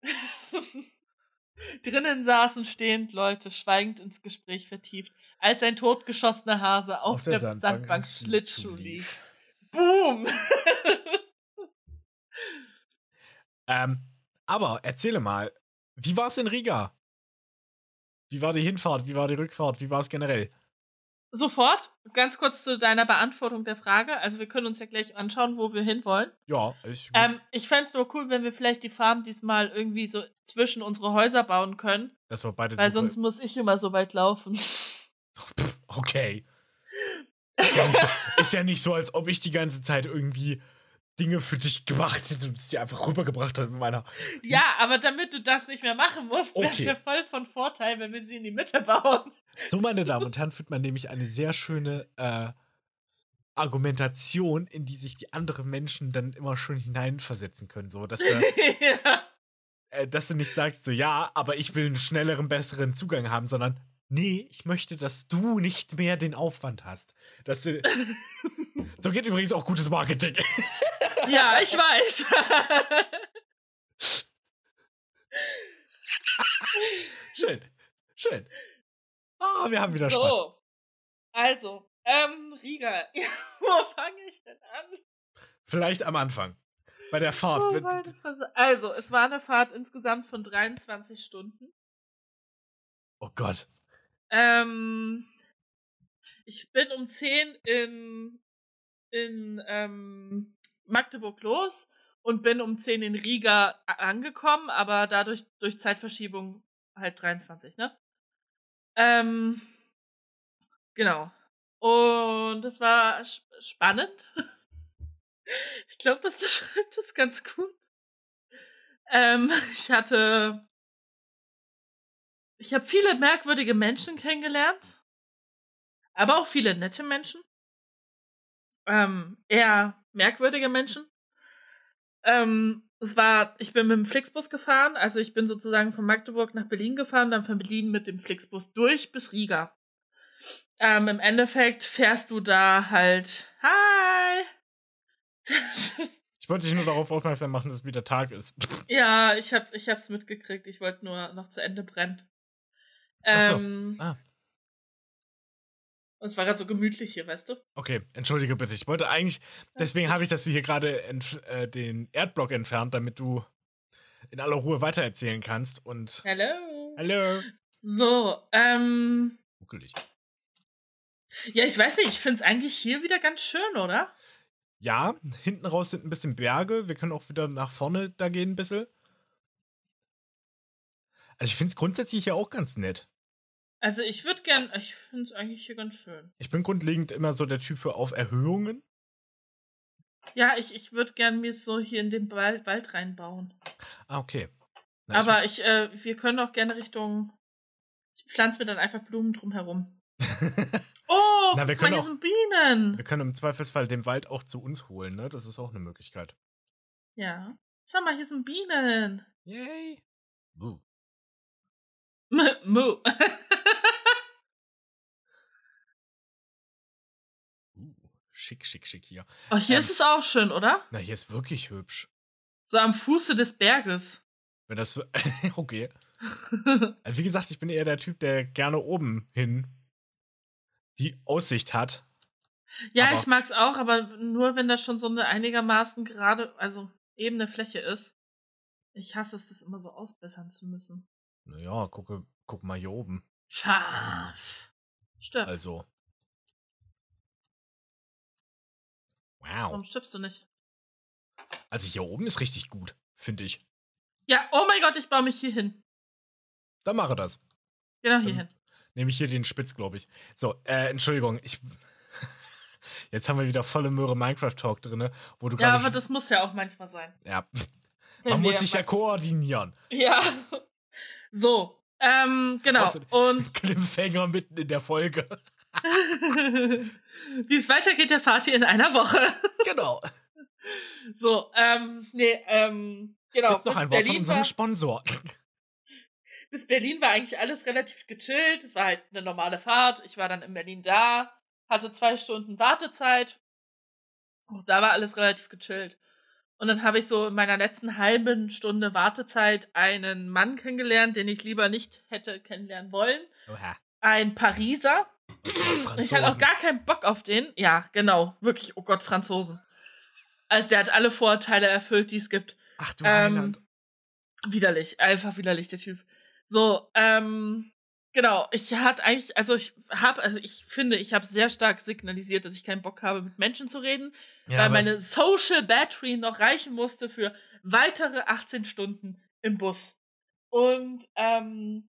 Drinnen saßen stehend Leute, schweigend ins Gespräch vertieft, als ein totgeschossener Hase auf, auf der, der, Sandbank, Sandbank Schlittschuh lief. Boom! ähm, aber erzähle mal, wie war es in Riga? Wie war die Hinfahrt? Wie war die Rückfahrt? Wie war es generell? Sofort, ganz kurz zu deiner Beantwortung der Frage. Also wir können uns ja gleich anschauen, wo wir hinwollen. Ja, ich. Ähm, ich fände es nur cool, wenn wir vielleicht die Farm diesmal irgendwie so zwischen unsere Häuser bauen können. Das war beide Weil sonst muss ich immer so weit laufen. okay. Ist ja, so, ist ja, nicht so, als ob ich die ganze Zeit irgendwie Dinge für dich gemacht hätte und es dir einfach rübergebracht hat mit meiner. Ja, aber damit du das nicht mehr machen musst, wäre es ja voll von Vorteil, wenn wir sie in die Mitte bauen. So, meine Damen und Herren, führt man nämlich eine sehr schöne äh, Argumentation, in die sich die anderen Menschen dann immer schön hineinversetzen können. So, dass du, ja. äh, dass du nicht sagst, so, ja, aber ich will einen schnelleren, besseren Zugang haben, sondern nee, ich möchte, dass du nicht mehr den Aufwand hast. Dass du, so geht übrigens auch gutes Marketing. ja, ich weiß. schön, schön. Ah, oh, wir haben wieder so, Spaß. Also, ähm, Riga. Ja, wo fange ich denn an? Vielleicht am Anfang. Bei der Fahrt. Oh, also, es war eine Fahrt insgesamt von 23 Stunden. Oh Gott. Ähm, ich bin um 10 in, in ähm, Magdeburg los und bin um 10 in Riga angekommen, aber dadurch durch Zeitverschiebung halt 23, ne? Ähm, genau. Und das war spannend. ich glaube, das beschreibt das ganz gut. Ähm, ich hatte. Ich habe viele merkwürdige Menschen kennengelernt, aber auch viele nette Menschen. Ähm, eher merkwürdige Menschen. Ähm, es war, ich bin mit dem Flixbus gefahren, also ich bin sozusagen von Magdeburg nach Berlin gefahren, dann von Berlin mit dem Flixbus durch bis Riga. Ähm, Im Endeffekt fährst du da halt. Hi! ich wollte dich nur darauf aufmerksam machen, dass es wieder Tag ist. ja, ich hab, ich hab's mitgekriegt. Ich wollte nur noch zu Ende brennen. Ähm, Ach so. ah. Und es war gerade so gemütlich hier, weißt du? Okay, entschuldige bitte. Ich wollte eigentlich, deswegen habe ich das hier gerade äh, den Erdblock entfernt, damit du in aller Ruhe weitererzählen kannst. Und. Hallo. Hallo. So, ähm. Muckelig. Ja, ich weiß nicht, ich finde es eigentlich hier wieder ganz schön, oder? Ja, hinten raus sind ein bisschen Berge. Wir können auch wieder nach vorne da gehen ein bisschen. Also ich finde es grundsätzlich hier auch ganz nett. Also ich würde gern, ich finde es eigentlich hier ganz schön. Ich bin grundlegend immer so der Typ für auf Erhöhungen. Ja, ich, ich würde gern mir so hier in den Wald, Wald reinbauen. Ah, okay. Na, Aber ich, äh, wir können auch gerne Richtung. Ich pflanze mir dann einfach Blumen drumherum. oh, Na, wir können auch, sind Bienen. Wir können im Zweifelsfall den Wald auch zu uns holen, ne? Das ist auch eine Möglichkeit. Ja. Schau mal, hier sind Bienen. Yay. Buh. Mu. Schick, schick, schick hier. Oh, hier ähm, ist es auch schön, oder? Na, hier ist wirklich hübsch. So am Fuße des Berges. Wenn das so. okay. also wie gesagt, ich bin eher der Typ, der gerne oben hin die Aussicht hat. Ja, aber ich mag's auch, aber nur wenn das schon so eine einigermaßen gerade, also ebene Fläche ist. Ich hasse es, das immer so ausbessern zu müssen. Naja, gucke, guck mal hier oben. Scharf. Stimmt. Also, Warum stirbst du nicht? Also hier oben ist richtig gut, finde ich. Ja, oh mein Gott, ich baue mich hier hin. Dann mache das. Genau hier hin. Nehme ich hier den Spitz, glaube ich. So, äh, Entschuldigung, ich. Jetzt haben wir wieder volle Möhre Minecraft-Talk drin, wo du Ja, aber das muss ja auch manchmal sein. Ja. Man muss sich ja koordinieren. Ja. So, ähm, genau. Und. Cliffhanger mitten in der Folge. Wie es weitergeht, erfahrt ihr in einer Woche. genau. So, ähm, nee, ähm, genau. Jetzt noch ein Wort von unserem Sponsor. Bis Berlin war eigentlich alles relativ gechillt. Es war halt eine normale Fahrt. Ich war dann in Berlin da, hatte zwei Stunden Wartezeit. Auch da war alles relativ gechillt. Und dann habe ich so in meiner letzten halben Stunde Wartezeit einen Mann kennengelernt, den ich lieber nicht hätte kennenlernen wollen. Oha. Ein Pariser. Ich hatte auch gar keinen Bock auf den. Ja, genau. Wirklich, oh Gott, Franzosen. Also der hat alle Vorurteile erfüllt, die es gibt. Ach du ähm, Widerlich, einfach widerlich, der Typ. So, ähm, genau. Ich hatte eigentlich, also ich habe, also ich finde, ich habe sehr stark signalisiert, dass ich keinen Bock habe, mit Menschen zu reden, ja, weil meine Social Battery noch reichen musste für weitere 18 Stunden im Bus. Und ähm,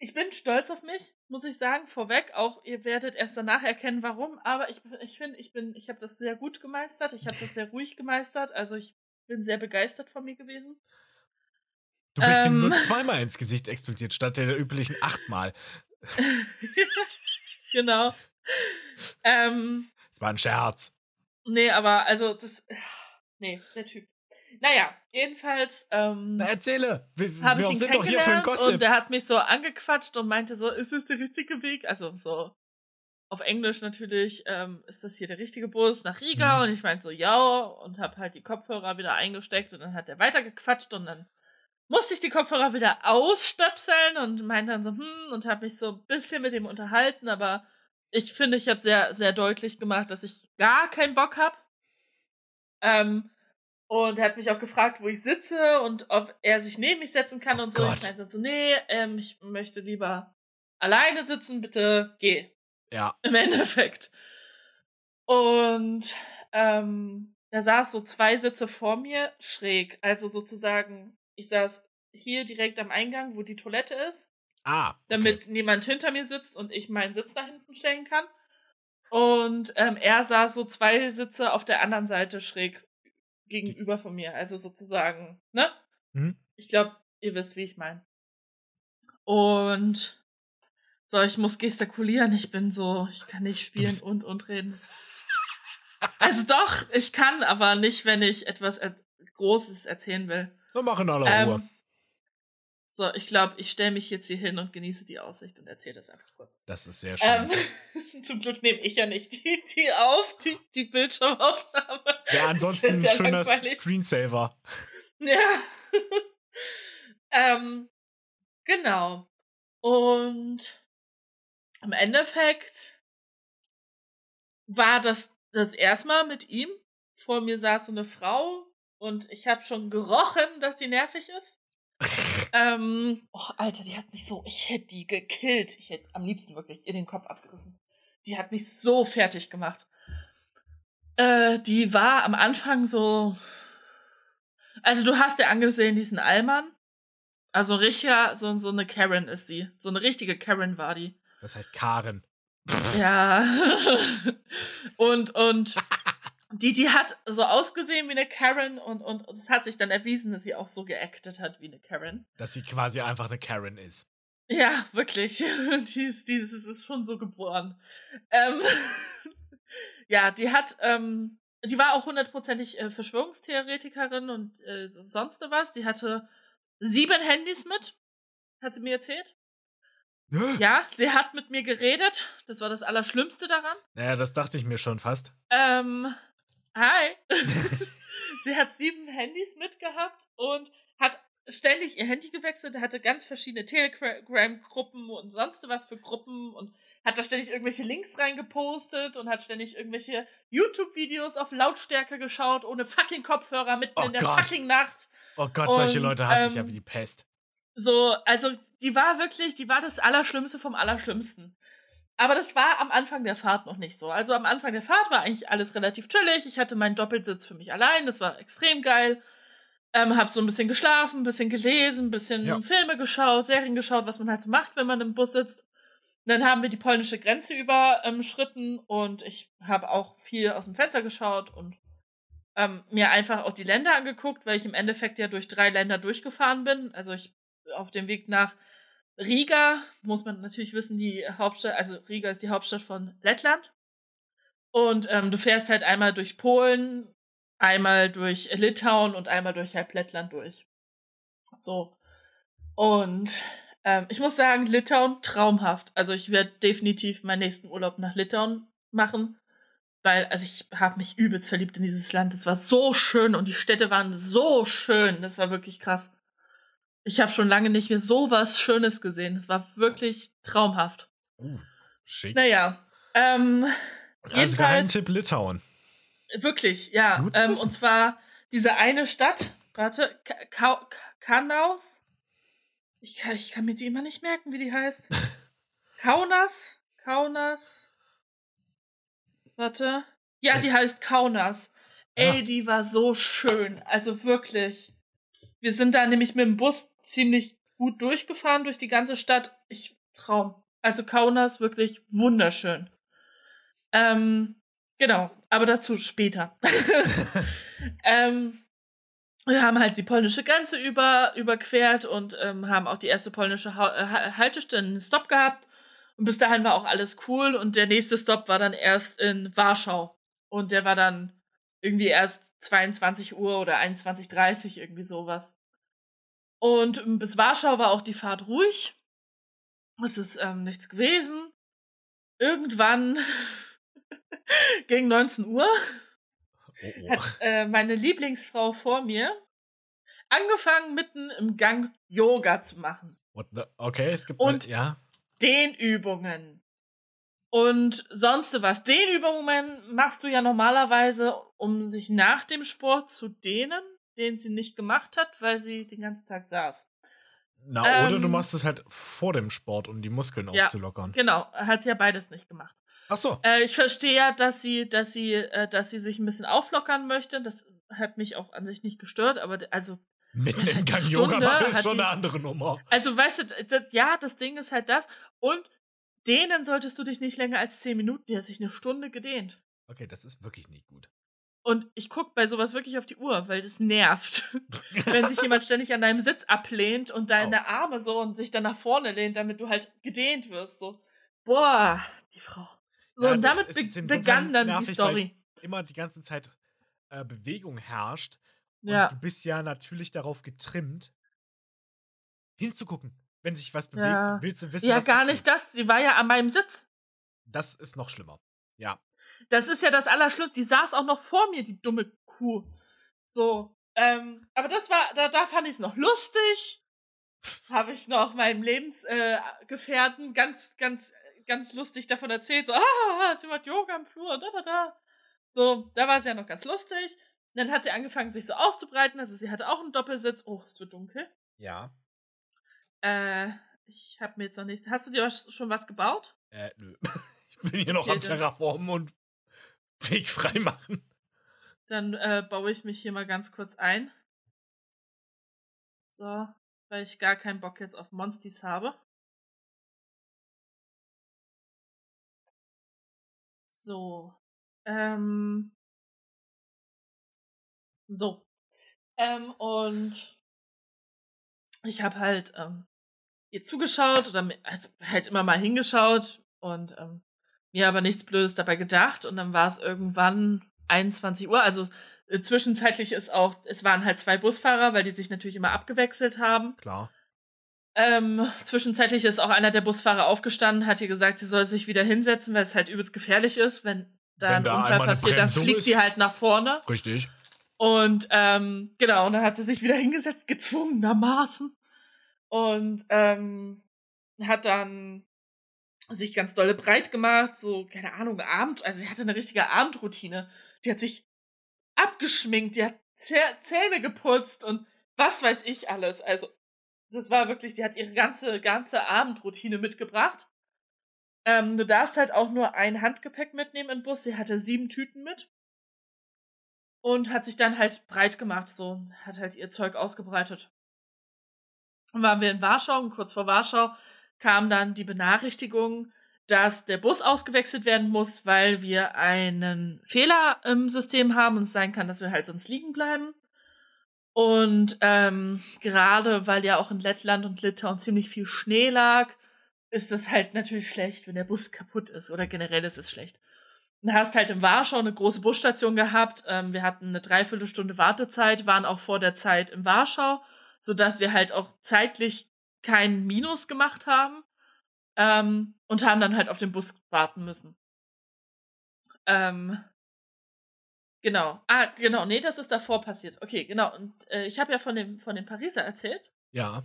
ich bin stolz auf mich, muss ich sagen, vorweg. Auch ihr werdet erst danach erkennen, warum. Aber ich, ich finde, ich bin, ich habe das sehr gut gemeistert. Ich habe das sehr ruhig gemeistert. Also ich bin sehr begeistert von mir gewesen. Du bist ähm, ihm nur zweimal ins Gesicht explodiert, statt der üblichen achtmal. genau. ähm, es war ein Scherz. Nee, aber also das. Nee, der Typ. Naja, jedenfalls. Ähm, Na, erzähle. Wir, wir ich ihn sind doch hier für ein Gossip. Und der hat mich so angequatscht und meinte so, ist das der richtige Weg? Also so auf Englisch natürlich, ähm, ist das hier der richtige Bus nach Riga? Mhm. Und ich meinte so, ja, und hab halt die Kopfhörer wieder eingesteckt und dann hat er weitergequatscht und dann musste ich die Kopfhörer wieder ausstöpseln und meinte dann so, hm, und hab mich so ein bisschen mit ihm unterhalten, aber ich finde, ich habe sehr, sehr deutlich gemacht, dass ich gar keinen Bock hab. Ähm, Und er hat mich auch gefragt, wo ich sitze und ob er sich neben mich setzen kann Oh und so. Gott. Ich meinte so, nee, ähm, ich möchte lieber alleine sitzen, bitte geh. Ja. Im Endeffekt. Und ähm, da saß so zwei Sitze vor mir schräg. Also sozusagen, ich saß hier direkt am Eingang, wo die Toilette ist, Ah. okay. damit niemand hinter mir sitzt und ich meinen Sitz nach hinten stellen kann. Und ähm, er saß so zwei Sitze auf der anderen Seite schräg gegenüber von mir. Also sozusagen, ne? Mhm. Ich glaube, ihr wisst, wie ich meine. Und so, ich muss gestikulieren. Ich bin so, ich kann nicht spielen und und reden. Also doch, ich kann, aber nicht, wenn ich etwas er Großes erzählen will. Nur mach in aller Ruhe. So, ich glaube, ich stelle mich jetzt hier hin und genieße die Aussicht und erzähle das einfach kurz. Das ist sehr schön. Ähm, zum Glück nehme ich ja nicht die, die auf, die, die Bildschirmaufnahme. ja, ansonsten ein schöner langweilig. Screensaver. Ja. ähm, genau. Und im Endeffekt war das das erste Mal mit ihm. Vor mir saß so eine Frau und ich habe schon gerochen, dass die nervig ist. Ähm, oh, Alter, die hat mich so, ich hätte die gekillt. Ich hätte am liebsten wirklich ihr den Kopf abgerissen. Die hat mich so fertig gemacht. Äh, die war am Anfang so. Also du hast ja angesehen, diesen Allmann. Also richtiger, so, so eine Karen ist die. So eine richtige Karen war die. Das heißt Karen. Ja. und, und die, die hat so ausgesehen wie eine Karen und, und es hat sich dann erwiesen, dass sie auch so geactet hat wie eine Karen. Dass sie quasi einfach eine Karen ist. Ja, wirklich. Die ist, die ist, ist schon so geboren. Ähm, ja, die hat, ähm, die war auch hundertprozentig äh, Verschwörungstheoretikerin und äh, sonst was. Die hatte sieben Handys mit, hat sie mir erzählt. Ja, sie hat mit mir geredet. Das war das Allerschlimmste daran. Naja, das dachte ich mir schon fast. Ähm, hi. sie hat sieben Handys mitgehabt und hat ständig ihr Handy gewechselt, hatte ganz verschiedene Telegram-Gruppen und sonst was für Gruppen und hat da ständig irgendwelche Links reingepostet und hat ständig irgendwelche YouTube-Videos auf Lautstärke geschaut, ohne fucking Kopfhörer, mitten Oh in der Gott. fucking Nacht. Oh Gott, solche Und, Leute hasse ich ja ähm, wie die Pest. So, also die war wirklich, die war das Allerschlimmste vom Allerschlimmsten. Aber das war am Anfang der Fahrt noch nicht so. Also am Anfang der Fahrt war eigentlich alles relativ chillig. Ich hatte meinen Doppelsitz für mich allein, das war extrem geil. Ähm, hab so ein bisschen geschlafen, ein bisschen gelesen, ein bisschen Ja. Filme geschaut, Serien geschaut, was man halt so macht, wenn man im Bus sitzt. Und dann haben wir die polnische Grenze überschritten und ich habe auch viel aus dem Fenster geschaut und ähm, mir einfach auch die Länder angeguckt, weil ich im Endeffekt ja durch drei Länder durchgefahren bin. Also ich auf dem Weg nach Riga, muss man natürlich wissen, die Hauptstadt, also Riga ist die Hauptstadt von Lettland. Und ähm, du fährst halt einmal durch Polen, einmal durch Litauen und einmal durch halb Lettland durch. So. Und ähm, ich muss sagen, Litauen traumhaft. Also ich werde definitiv meinen nächsten Urlaub nach Litauen machen, weil also ich habe mich übelst verliebt in dieses Land. Es war so schön und die Städte waren so schön. Das war wirklich krass. Ich habe schon lange nicht mehr so was Schönes gesehen. Es war wirklich traumhaft. Uh, schick. Naja, ähm, also Geheimtipp Litauen. Wirklich, ja. Ähm, und zwar diese eine Stadt, warte, Ka Ka Kanaus. Ich kann, ich kann mir die immer nicht merken, wie die heißt. Kaunas? Kaunas? Warte. Ja, die heißt Kaunas. Ey, Ah. die war so schön. Also wirklich. Wir sind da nämlich mit dem Bus ziemlich gut durchgefahren durch die ganze Stadt. Ich Traum. Also Kaunas wirklich wunderschön. Ähm, genau, aber dazu später. ähm, wir haben halt die polnische Grenze über, überquert und ähm, haben auch die erste polnische äh, Ha- Haltestelle einen Stop gehabt. Und bis dahin war auch alles cool. Und der nächste Stop war dann erst in Warschau. Und der war dann irgendwie erst 22 Uhr oder 21.30 Uhr, irgendwie sowas. Und ähm, bis Warschau war auch die Fahrt ruhig. Es ist ähm, nichts gewesen. Irgendwann gegen 19 Uhr Oh, oh. hat äh, meine Lieblingsfrau vor mir angefangen, mitten im Gang Yoga zu machen. Okay, es gibt Und- ja. Dehnübungen. Und sonst was. Den Übermoment machst du ja normalerweise, um sich nach dem Sport zu dehnen, den sie nicht gemacht hat, weil sie den ganzen Tag saß. Na, ähm, oder du machst es halt vor dem Sport, um die Muskeln ja, aufzulockern. Genau, hat sie ja beides nicht gemacht. Ach so. Äh, ich verstehe ja, dass sie, dass sie, äh, dass sie sich ein bisschen auflockern möchte. Das hat mich auch an sich nicht gestört, aber also mit dem Gang Yoga machen ist schon die, eine andere Nummer. Also, weißt du, das, ja, das Ding ist halt das. Und dehnen solltest du dich nicht länger als 10 Minuten. Die hat sich eine Stunde gedehnt. Okay, das ist wirklich nicht gut. Und ich gucke bei sowas wirklich auf die Uhr, weil das nervt. Wenn sich jemand ständig an deinem Sitz ablehnt und deine oh. Arme so und sich dann nach vorne lehnt, damit du halt gedehnt wirst. So, boah, die Frau. So, ja, und damit be begann dann nervig, die Story. immer die ganze Zeit äh, Bewegung herrscht. Und ja. du bist ja natürlich darauf getrimmt, hinzugucken. Wenn sich was bewegt, ja. willst du wissen, Ja, gar nicht das. Sie war ja an meinem Sitz. Das ist noch schlimmer. Ja. Das ist ja das Allerschlimmste. Die saß auch noch vor mir, die dumme Kuh. So. Ähm, aber das war, da, da fand ich es noch lustig. Habe ich noch meinem Lebensgefährten äh, ganz, ganz, ganz lustig davon erzählt. So, ah, sie macht Yoga im Flur, da, da, da. So, da war sie ja noch ganz lustig. Dann hat sie angefangen, sich so auszubreiten. Also sie hatte auch einen Doppelsitz. Oh, es wird dunkel. Ja. Äh, ich habe mir jetzt noch nicht. Hast du dir schon was gebaut? Äh, nö. Ich bin hier noch okay, am Terraformen und Weg frei machen. Dann äh, baue ich mich hier mal ganz kurz ein. So, weil ich gar keinen Bock jetzt auf Monsties habe. So. Ähm. So. Ähm, und ich habe halt ähm, ihr zugeschaut oder also halt immer mal hingeschaut und ähm, mir aber nichts Blödes dabei gedacht und dann war es irgendwann 21 Uhr. Also äh, zwischenzeitlich ist auch, es waren halt zwei Busfahrer, weil die sich natürlich immer abgewechselt haben. Klar. Ähm, zwischenzeitlich ist auch einer der Busfahrer aufgestanden, hat ihr gesagt, sie soll sich wieder hinsetzen, weil es halt übelst gefährlich ist, wenn da wenn ein da Unfall passiert, dann fliegt sie halt nach vorne. Richtig. Und ähm, genau, und dann hat sie sich wieder hingesetzt, gezwungenermaßen. Und ähm, hat dann sich ganz dolle breit gemacht, so, keine Ahnung, Abend, also sie hatte eine richtige Abendroutine. Die hat sich abgeschminkt, die hat Zähne geputzt und was weiß ich alles. Also, das war wirklich, die hat ihre ganze, ganze Abendroutine mitgebracht. Ähm, du darfst halt auch nur ein Handgepäck mitnehmen im Bus. Sie hatte sieben Tüten mit. Und hat sich dann halt breit gemacht, so, hat halt ihr Zeug ausgebreitet. Und waren wir in Warschau und kurz vor Warschau kam dann die Benachrichtigung, dass der Bus ausgewechselt werden muss, weil wir einen Fehler im System haben und es sein kann, dass wir halt sonst liegen bleiben. Und ähm, gerade weil ja auch in Lettland und Litauen ziemlich viel Schnee lag, ist es halt natürlich schlecht, wenn der Bus kaputt ist oder generell ist es schlecht. Du hast halt in Warschau eine große Busstation gehabt. Ähm, wir hatten eine Dreiviertelstunde Wartezeit, waren auch vor der Zeit in Warschau, sodass wir halt auch zeitlich kein Minus gemacht haben ähm, und haben dann halt auf den Bus warten müssen. Ähm, genau. Ah, genau. Nee, das ist davor passiert. Okay, genau. Und äh, ich habe ja von dem, von dem Pariser erzählt. Ja.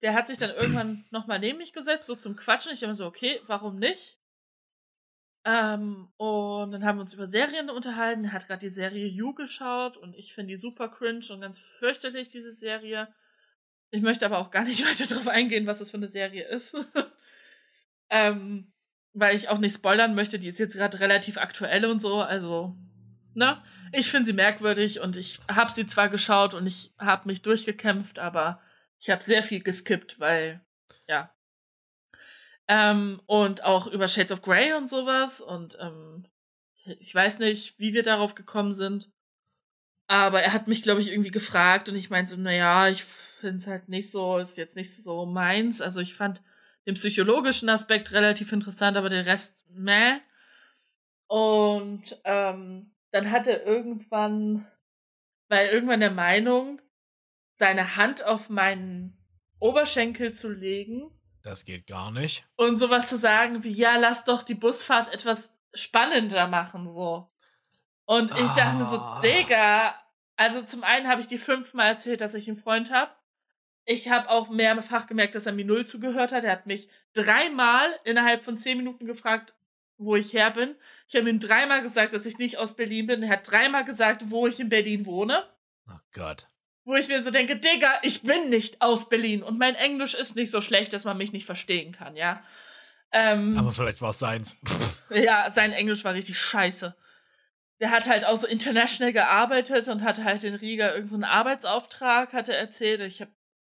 Der hat sich dann irgendwann nochmal neben mich gesetzt, so zum Quatschen. Ich habe so, okay, warum nicht? Ähm, und dann haben wir uns über Serien unterhalten. Er hat gerade die Serie You geschaut und ich finde die super cringe und ganz fürchterlich, diese Serie. Ich möchte aber auch gar nicht weiter darauf eingehen, was das für eine Serie ist. ähm, weil ich auch nicht spoilern möchte. Die ist jetzt gerade relativ aktuell und so. Also, ne? Ich finde sie merkwürdig und ich habe sie zwar geschaut und ich habe mich durchgekämpft, aber ich habe sehr viel geskippt, weil, ja. Ähm, und auch über Shades of Grey und sowas. Und ähm, ich weiß nicht, wie wir darauf gekommen sind. Aber er hat mich, glaube ich, irgendwie gefragt und ich meinte so, naja, ich finde es halt nicht so, ist jetzt nicht so meins. Also ich fand den psychologischen Aspekt relativ interessant, aber den Rest meh. Und ähm, dann hat er irgendwann, war er irgendwann der Meinung, seine Hand auf meinen Oberschenkel zu legen. Das geht gar nicht. Und sowas zu sagen wie, ja, lass doch die Busfahrt etwas spannender machen, so. Und ich ah. dachte mir so, ah. Digga, also zum einen habe ich die fünfmal erzählt, dass ich einen Freund habe. Ich habe auch mehrfach gemerkt, dass er mir null zugehört hat. Er hat mich dreimal innerhalb von zehn Minuten gefragt, wo ich her bin. Ich habe ihm dreimal gesagt, dass ich nicht aus Berlin bin. Er hat dreimal gesagt, wo ich in Berlin wohne. Oh Gott. Wo ich mir so denke, Digga, ich bin nicht aus Berlin und mein Englisch ist nicht so schlecht, dass man mich nicht verstehen kann, ja. Ähm, Aber vielleicht war es seins. ja, sein Englisch war richtig scheiße. Der hat halt auch so international gearbeitet und hatte halt in Riga irgendeinen so Arbeitsauftrag, hatte er erzählt. Ich habe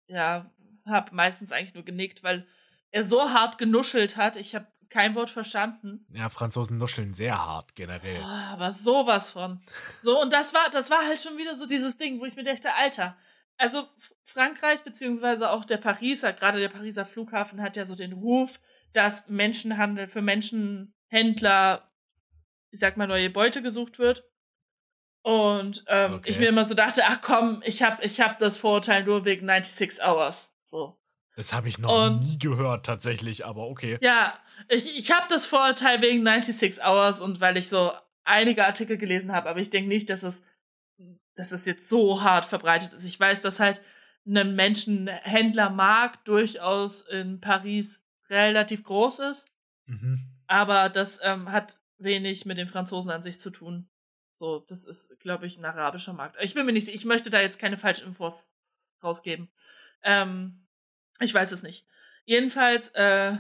ja, hab meistens eigentlich nur genickt, weil er so hart genuschelt hat. Ich habe kein Wort verstanden. Ja, Franzosen nuscheln sehr hart generell. Oh, aber sowas von. So, und das war, das war halt schon wieder so dieses Ding, wo ich mir dachte, Alter, also Frankreich, beziehungsweise auch der Pariser, gerade der Pariser Flughafen hat ja so den Ruf, dass Menschenhandel für Menschenhändler, ich sag mal, neue Beute gesucht wird. Und ähm, okay. ich mir immer so dachte, ach komm, ich hab, ich hab das Vorurteil nur wegen 96 Hours. So. Das habe ich noch und, nie gehört tatsächlich, aber okay. Ja, ich, ich habe das Vorurteil wegen 96 Hours und weil ich so einige Artikel gelesen habe, aber ich denke nicht, dass es, dass es jetzt so hart verbreitet ist. Ich weiß, dass halt ein Menschenhändlermarkt durchaus in Paris relativ groß ist, mhm. aber das ähm, hat wenig mit den Franzosen an sich zu tun. So, das ist, glaube ich, ein arabischer Markt. Ich bin mir nicht sicher, ich möchte da jetzt keine falschen Infos rausgeben. Ähm, ich weiß es nicht. Jedenfalls, äh,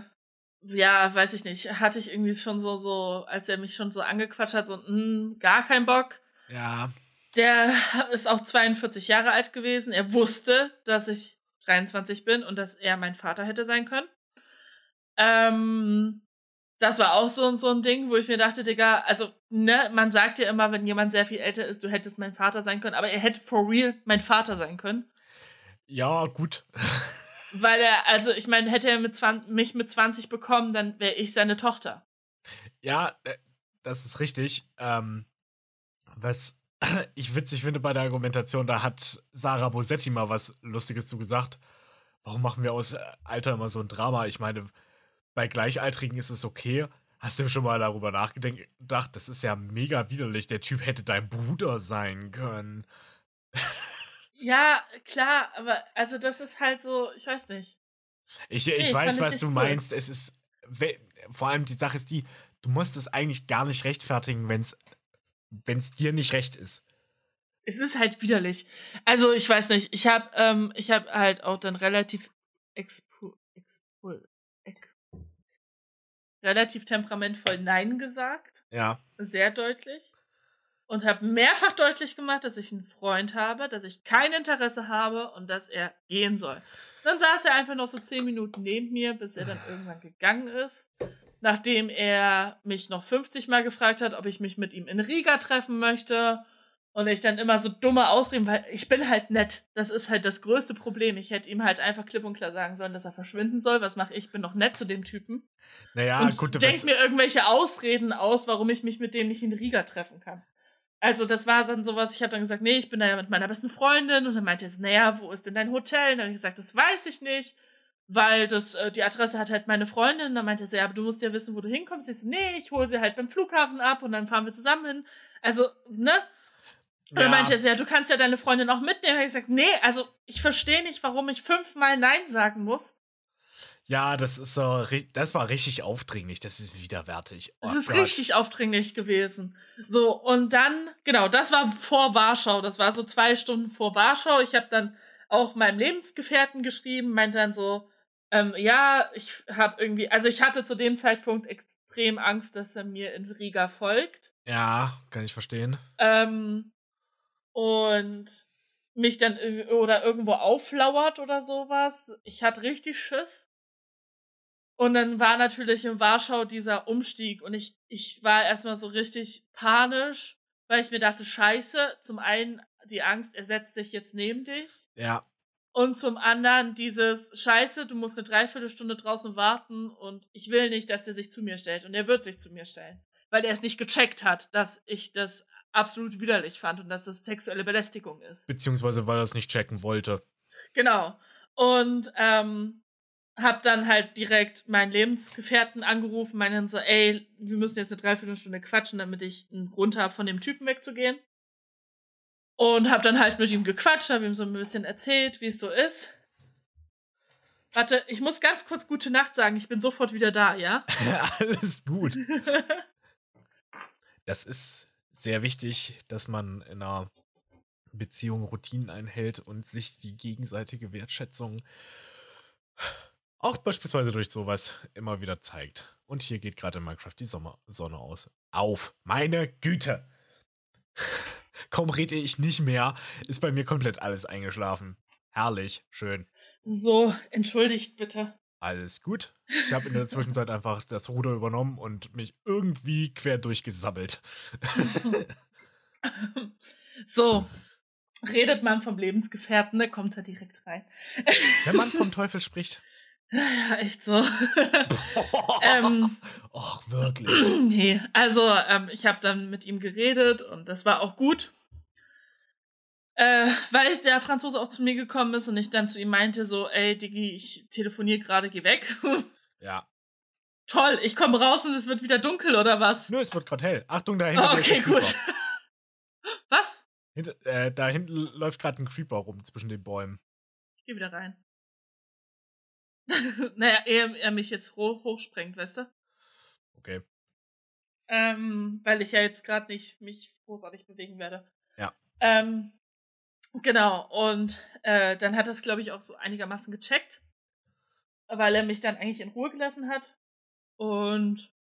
ja, weiß ich nicht, hatte ich irgendwie schon so, so, als er mich schon so angequatscht hat, so, mh, hm, gar kein Bock. Ja. Der ist auch 42 Jahre alt gewesen. Er wusste, dass ich 23 bin und dass er mein Vater hätte sein können. Ähm, das war auch so, so ein Ding, wo ich mir dachte, Digga, also, ne, man sagt ja immer, wenn jemand sehr viel älter ist, du hättest mein Vater sein können, aber er hätte for real mein Vater sein können. Ja, gut. Weil er, also ich meine, hätte er mit 20, mich mit 20 bekommen, dann wäre ich seine Tochter. Ja, äh, das ist richtig. Ähm, was ich witzig finde bei der Argumentation, da hat Sarah Bosetti mal was Lustiges zu gesagt. Warum machen wir aus äh, Alter immer so ein Drama? Ich meine, bei Gleichaltrigen ist es okay. Hast du schon mal darüber nachgedacht? Das ist ja mega widerlich. Der Typ hätte dein Bruder sein können. Ja, klar, aber also das ist halt so, ich weiß nicht. Ich, ich nee, weiß, was du cool. meinst. Es ist, vor allem die Sache ist die, du musst es eigentlich gar nicht rechtfertigen, wenn es dir nicht recht ist. Es ist halt widerlich. Also ich weiß nicht, ich habe ähm, ich habe halt auch dann relativ expo, expo, ex, relativ temperamentvoll Nein gesagt. Ja. Sehr deutlich und habe mehrfach deutlich gemacht, dass ich einen Freund habe, dass ich kein Interesse habe und dass er gehen soll. Dann saß er einfach noch so zehn Minuten neben mir, bis er dann irgendwann gegangen ist. Nachdem er mich noch 50 Mal gefragt hat, ob ich mich mit ihm in Riga treffen möchte. Und ich dann immer so dumme Ausreden, weil ich bin halt nett. Das ist halt das größte Problem. Ich hätte ihm halt einfach klipp und klar sagen sollen, dass er verschwinden soll. Was mache ich? Ich bin noch nett zu dem Typen. Naja, und gut. Denk mir irgendwelche Ausreden aus, warum ich mich mit dem nicht in Riga treffen kann. Also das war dann sowas, ich habe dann gesagt, nee, ich bin da ja mit meiner besten Freundin und dann meinte er, naja, wo ist denn dein Hotel? Und dann habe ich gesagt, das weiß ich nicht, weil das äh, die Adresse hat halt meine Freundin. Und dann meinte er, ja, aber du musst ja wissen, wo du hinkommst. Ich so, nee, ich hole sie halt beim Flughafen ab und dann fahren wir zusammen hin. Also, ne? Und dann meinte er, ja, du kannst ja deine Freundin auch mitnehmen. Und ich gesagt, nee, also ich verstehe nicht, warum ich fünfmal Nein sagen muss. Ja, das ist so, das war richtig aufdringlich, das ist widerwärtig. Oh, das ist Gott. richtig aufdringlich gewesen. So, und dann, genau, das war vor Warschau, das war so zwei Stunden vor Warschau. Ich habe dann auch meinem Lebensgefährten geschrieben, meinte dann so, ähm, ja, ich habe irgendwie, also ich hatte zu dem Zeitpunkt extrem Angst, dass er mir in Riga folgt. Ja, kann ich verstehen. Ähm, und mich dann oder irgendwo auflauert oder sowas. Ich hatte richtig Schiss. Und dann war natürlich in Warschau dieser Umstieg und ich, ich war erstmal so richtig panisch, weil ich mir dachte, scheiße, zum einen die Angst, er setzt sich jetzt neben dich. Ja. Und zum anderen dieses Scheiße, du musst eine Dreiviertelstunde draußen warten und ich will nicht, dass der sich zu mir stellt. Und er wird sich zu mir stellen. Weil er es nicht gecheckt hat, dass ich das absolut widerlich fand und dass es sexuelle Belästigung ist. Beziehungsweise weil er es nicht checken wollte. Genau. Und ähm, hab dann halt direkt meinen Lebensgefährten angerufen, meinen so, ey, wir müssen jetzt eine Dreiviertelstunde quatschen, damit ich einen Grund habe, von dem Typen wegzugehen. Und hab dann halt mit ihm gequatscht, hab ihm so ein bisschen erzählt, wie es so ist. Warte, ich muss ganz kurz gute Nacht sagen. Ich bin sofort wieder da, ja? Alles gut. Das ist sehr wichtig, dass man in einer Beziehung Routinen einhält und sich die gegenseitige Wertschätzung auch beispielsweise durch sowas immer wieder zeigt. Und hier geht gerade in Minecraft die Sommer Sonne aus. Auf. Meine Güte. Kaum rede ich nicht mehr, ist bei mir komplett alles eingeschlafen. Herrlich, schön. So, entschuldigt bitte. Alles gut. Ich habe in der Zwischenzeit einfach das Ruder übernommen und mich irgendwie quer durchgesabbelt. so, redet man vom Lebensgefährten, da kommt er direkt rein. Wenn man vom Teufel spricht. Ja, echt so. ähm, Och, wirklich. Nee, also ähm, ich habe dann mit ihm geredet und das war auch gut. Äh, weil der Franzose auch zu mir gekommen ist und ich dann zu ihm meinte so, ey, Diggi, ich telefoniere gerade, geh weg. Ja. Toll, ich komme raus und es wird wieder dunkel, oder was? Nö, es wird gerade hell. Achtung, da hinten. Oh, okay, gut. was? Hinter, äh, da hinten läuft gerade ein Creeper rum zwischen den Bäumen. Ich gehe wieder rein. naja, er, er mich jetzt hoch, hochsprengt, weißt du? Okay. Ähm, weil ich ja jetzt gerade nicht mich großartig bewegen werde. Ja. Ähm, genau, und äh, dann hat das, glaube ich, auch so einigermaßen gecheckt, weil er mich dann eigentlich in Ruhe gelassen hat. Und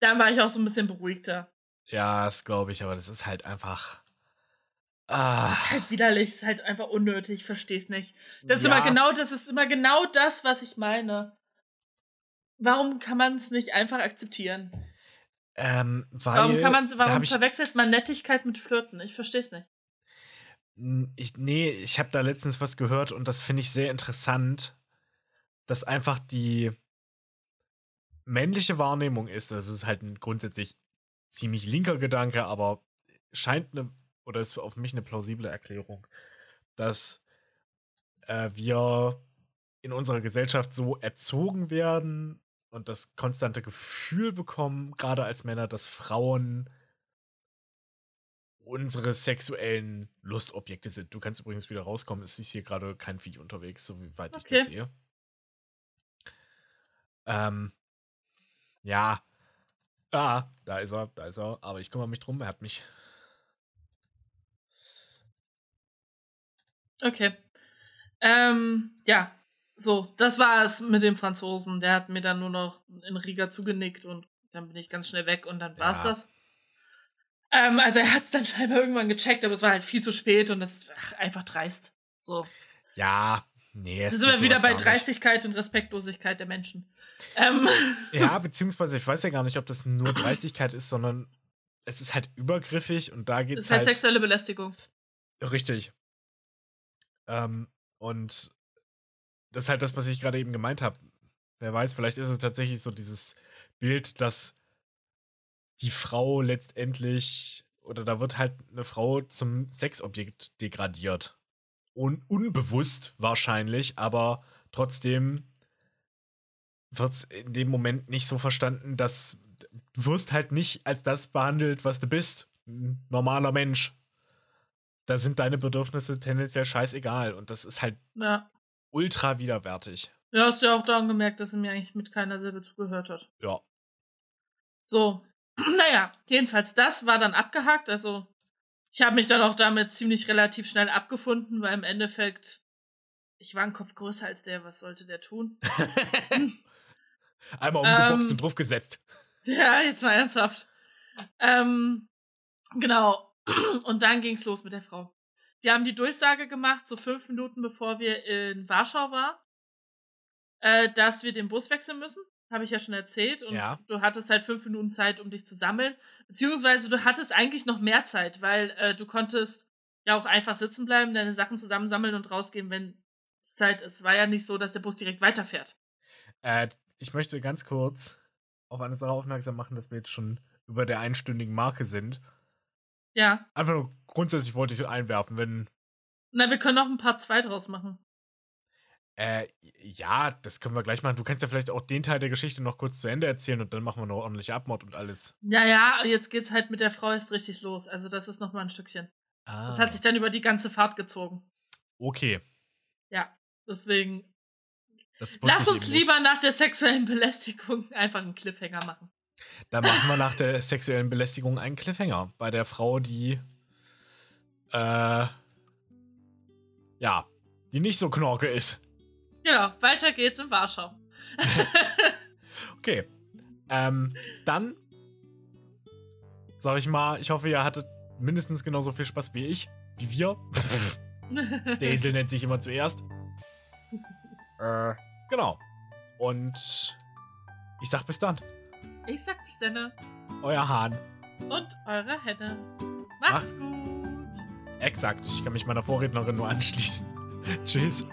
dann war ich auch so ein bisschen beruhigter. Ja, das glaube ich, aber das ist halt einfach. Ah. Das ist halt widerlich, das ist halt einfach unnötig, ich verstehe es nicht. Das ist Ja. immer genau, das ist immer genau das, was ich meine. Warum kann man es nicht einfach akzeptieren? Ähm, weil. Warum kann man, warum verwechselt man Nettigkeit mit Flirten? Ich verstehe es nicht. Ich, nee, ich habe da letztens was gehört und das finde ich sehr interessant, dass einfach die männliche Wahrnehmung ist, das ist halt ein grundsätzlich ziemlich linker Gedanke, aber scheint eine, oder ist auf mich eine plausible Erklärung, dass äh, wir in unserer Gesellschaft so erzogen werden und das konstante Gefühl bekommen, gerade als Männer, dass Frauen unsere sexuellen Lustobjekte sind. Du kannst übrigens wieder rauskommen. Es ist hier gerade kein Vieh unterwegs, soweit ich das Okay. sehe. Ähm, ja. Ah, da ist er, da ist er. Aber ich kümmere mich drum. Er hat mich. Okay. Ähm, ja. So, das war es mit dem Franzosen. Der hat mir dann nur noch in Riga zugenickt und dann bin ich ganz schnell weg und dann war's Ja. das. Ähm, also er hat es dann scheinbar irgendwann gecheckt, aber es war halt viel zu spät und das ach, einfach dreist. So. Ja, nee. Da es sind wir wieder bei. Dreistigkeit und Respektlosigkeit der Menschen. Ähm, Ja, beziehungsweise ich weiß ja gar nicht, ob das nur Dreistigkeit ist, sondern es ist halt übergriffig und da geht das es ist halt halt. sexuelle Belästigung. Richtig. Ähm, und das ist halt das, was ich gerade eben gemeint habe. Wer weiß, vielleicht ist es tatsächlich so dieses Bild, dass die Frau letztendlich oder da wird halt eine Frau zum Sexobjekt degradiert. Un unbewusst wahrscheinlich, aber trotzdem wird es in dem Moment nicht so verstanden, dass du wirst halt nicht als das behandelt, was du bist. Ein normaler Mensch. Da sind deine Bedürfnisse tendenziell scheißegal und das ist halt Ja. ultra widerwärtig. Ja, hast ja auch daran gemerkt, dass er mir eigentlich mit keiner Silbe zugehört hat. Ja. So, naja, jedenfalls das war dann abgehakt. Also ich habe mich dann auch damit ziemlich relativ schnell abgefunden, weil im Endeffekt ich war ein Kopf größer als der. Was sollte der tun? Einmal umgeboxt Ähm. und draufgesetzt. ja, jetzt mal ernsthaft. Ähm, genau. Und dann ging's los mit der Frau. Die haben die Durchsage gemacht, so fünf Minuten bevor wir in Warschau waren, äh, dass wir den Bus wechseln müssen. Habe ich ja schon erzählt. Und Ja. du hattest halt fünf Minuten Zeit, um dich zu sammeln. Beziehungsweise du hattest eigentlich noch mehr Zeit, weil äh, du konntest ja auch einfach sitzen bleiben, deine Sachen zusammensammeln und rausgehen, wenn es Zeit ist. War ja nicht so, dass der Bus direkt weiterfährt. Äh, ich möchte ganz kurz auf eine Sache aufmerksam machen, dass wir jetzt schon über der einstündigen Marke sind. Ja. Einfach nur grundsätzlich wollte ich einwerfen, wenn. Na, wir können noch ein paar zwei draus machen. Äh, ja, das können wir gleich machen. Du kannst ja vielleicht auch den Teil der Geschichte noch kurz zu Ende erzählen und dann machen wir noch ordentlich Abmord und alles. Ja, ja, jetzt geht's halt mit der Frau erst richtig los. Also das ist noch mal ein Stückchen. Ah, Das hat sich dann über die ganze Fahrt gezogen. okay. Ja, deswegen. Lass uns eben nicht. lieber nach der sexuellen Belästigung einfach einen Cliffhanger machen. Dann machen wir nach der sexuellen Belästigung einen Cliffhanger. Bei der Frau, die. Äh. Ja, die nicht so knorke ist. Genau, weiter geht's in Warschau. Okay. Ähm, dann. Sag ich mal, ich hoffe, ihr hattet mindestens genauso viel Spaß wie ich. Wie wir. Der Esel nennt sich immer zuerst. Äh, genau. Und ich sag bis dann. Ich sag bis dann. Euer Hahn. Und eure Henne. Macht's gut. Exakt. Ich kann mich meiner Vorrednerin nur anschließen. Tschüss.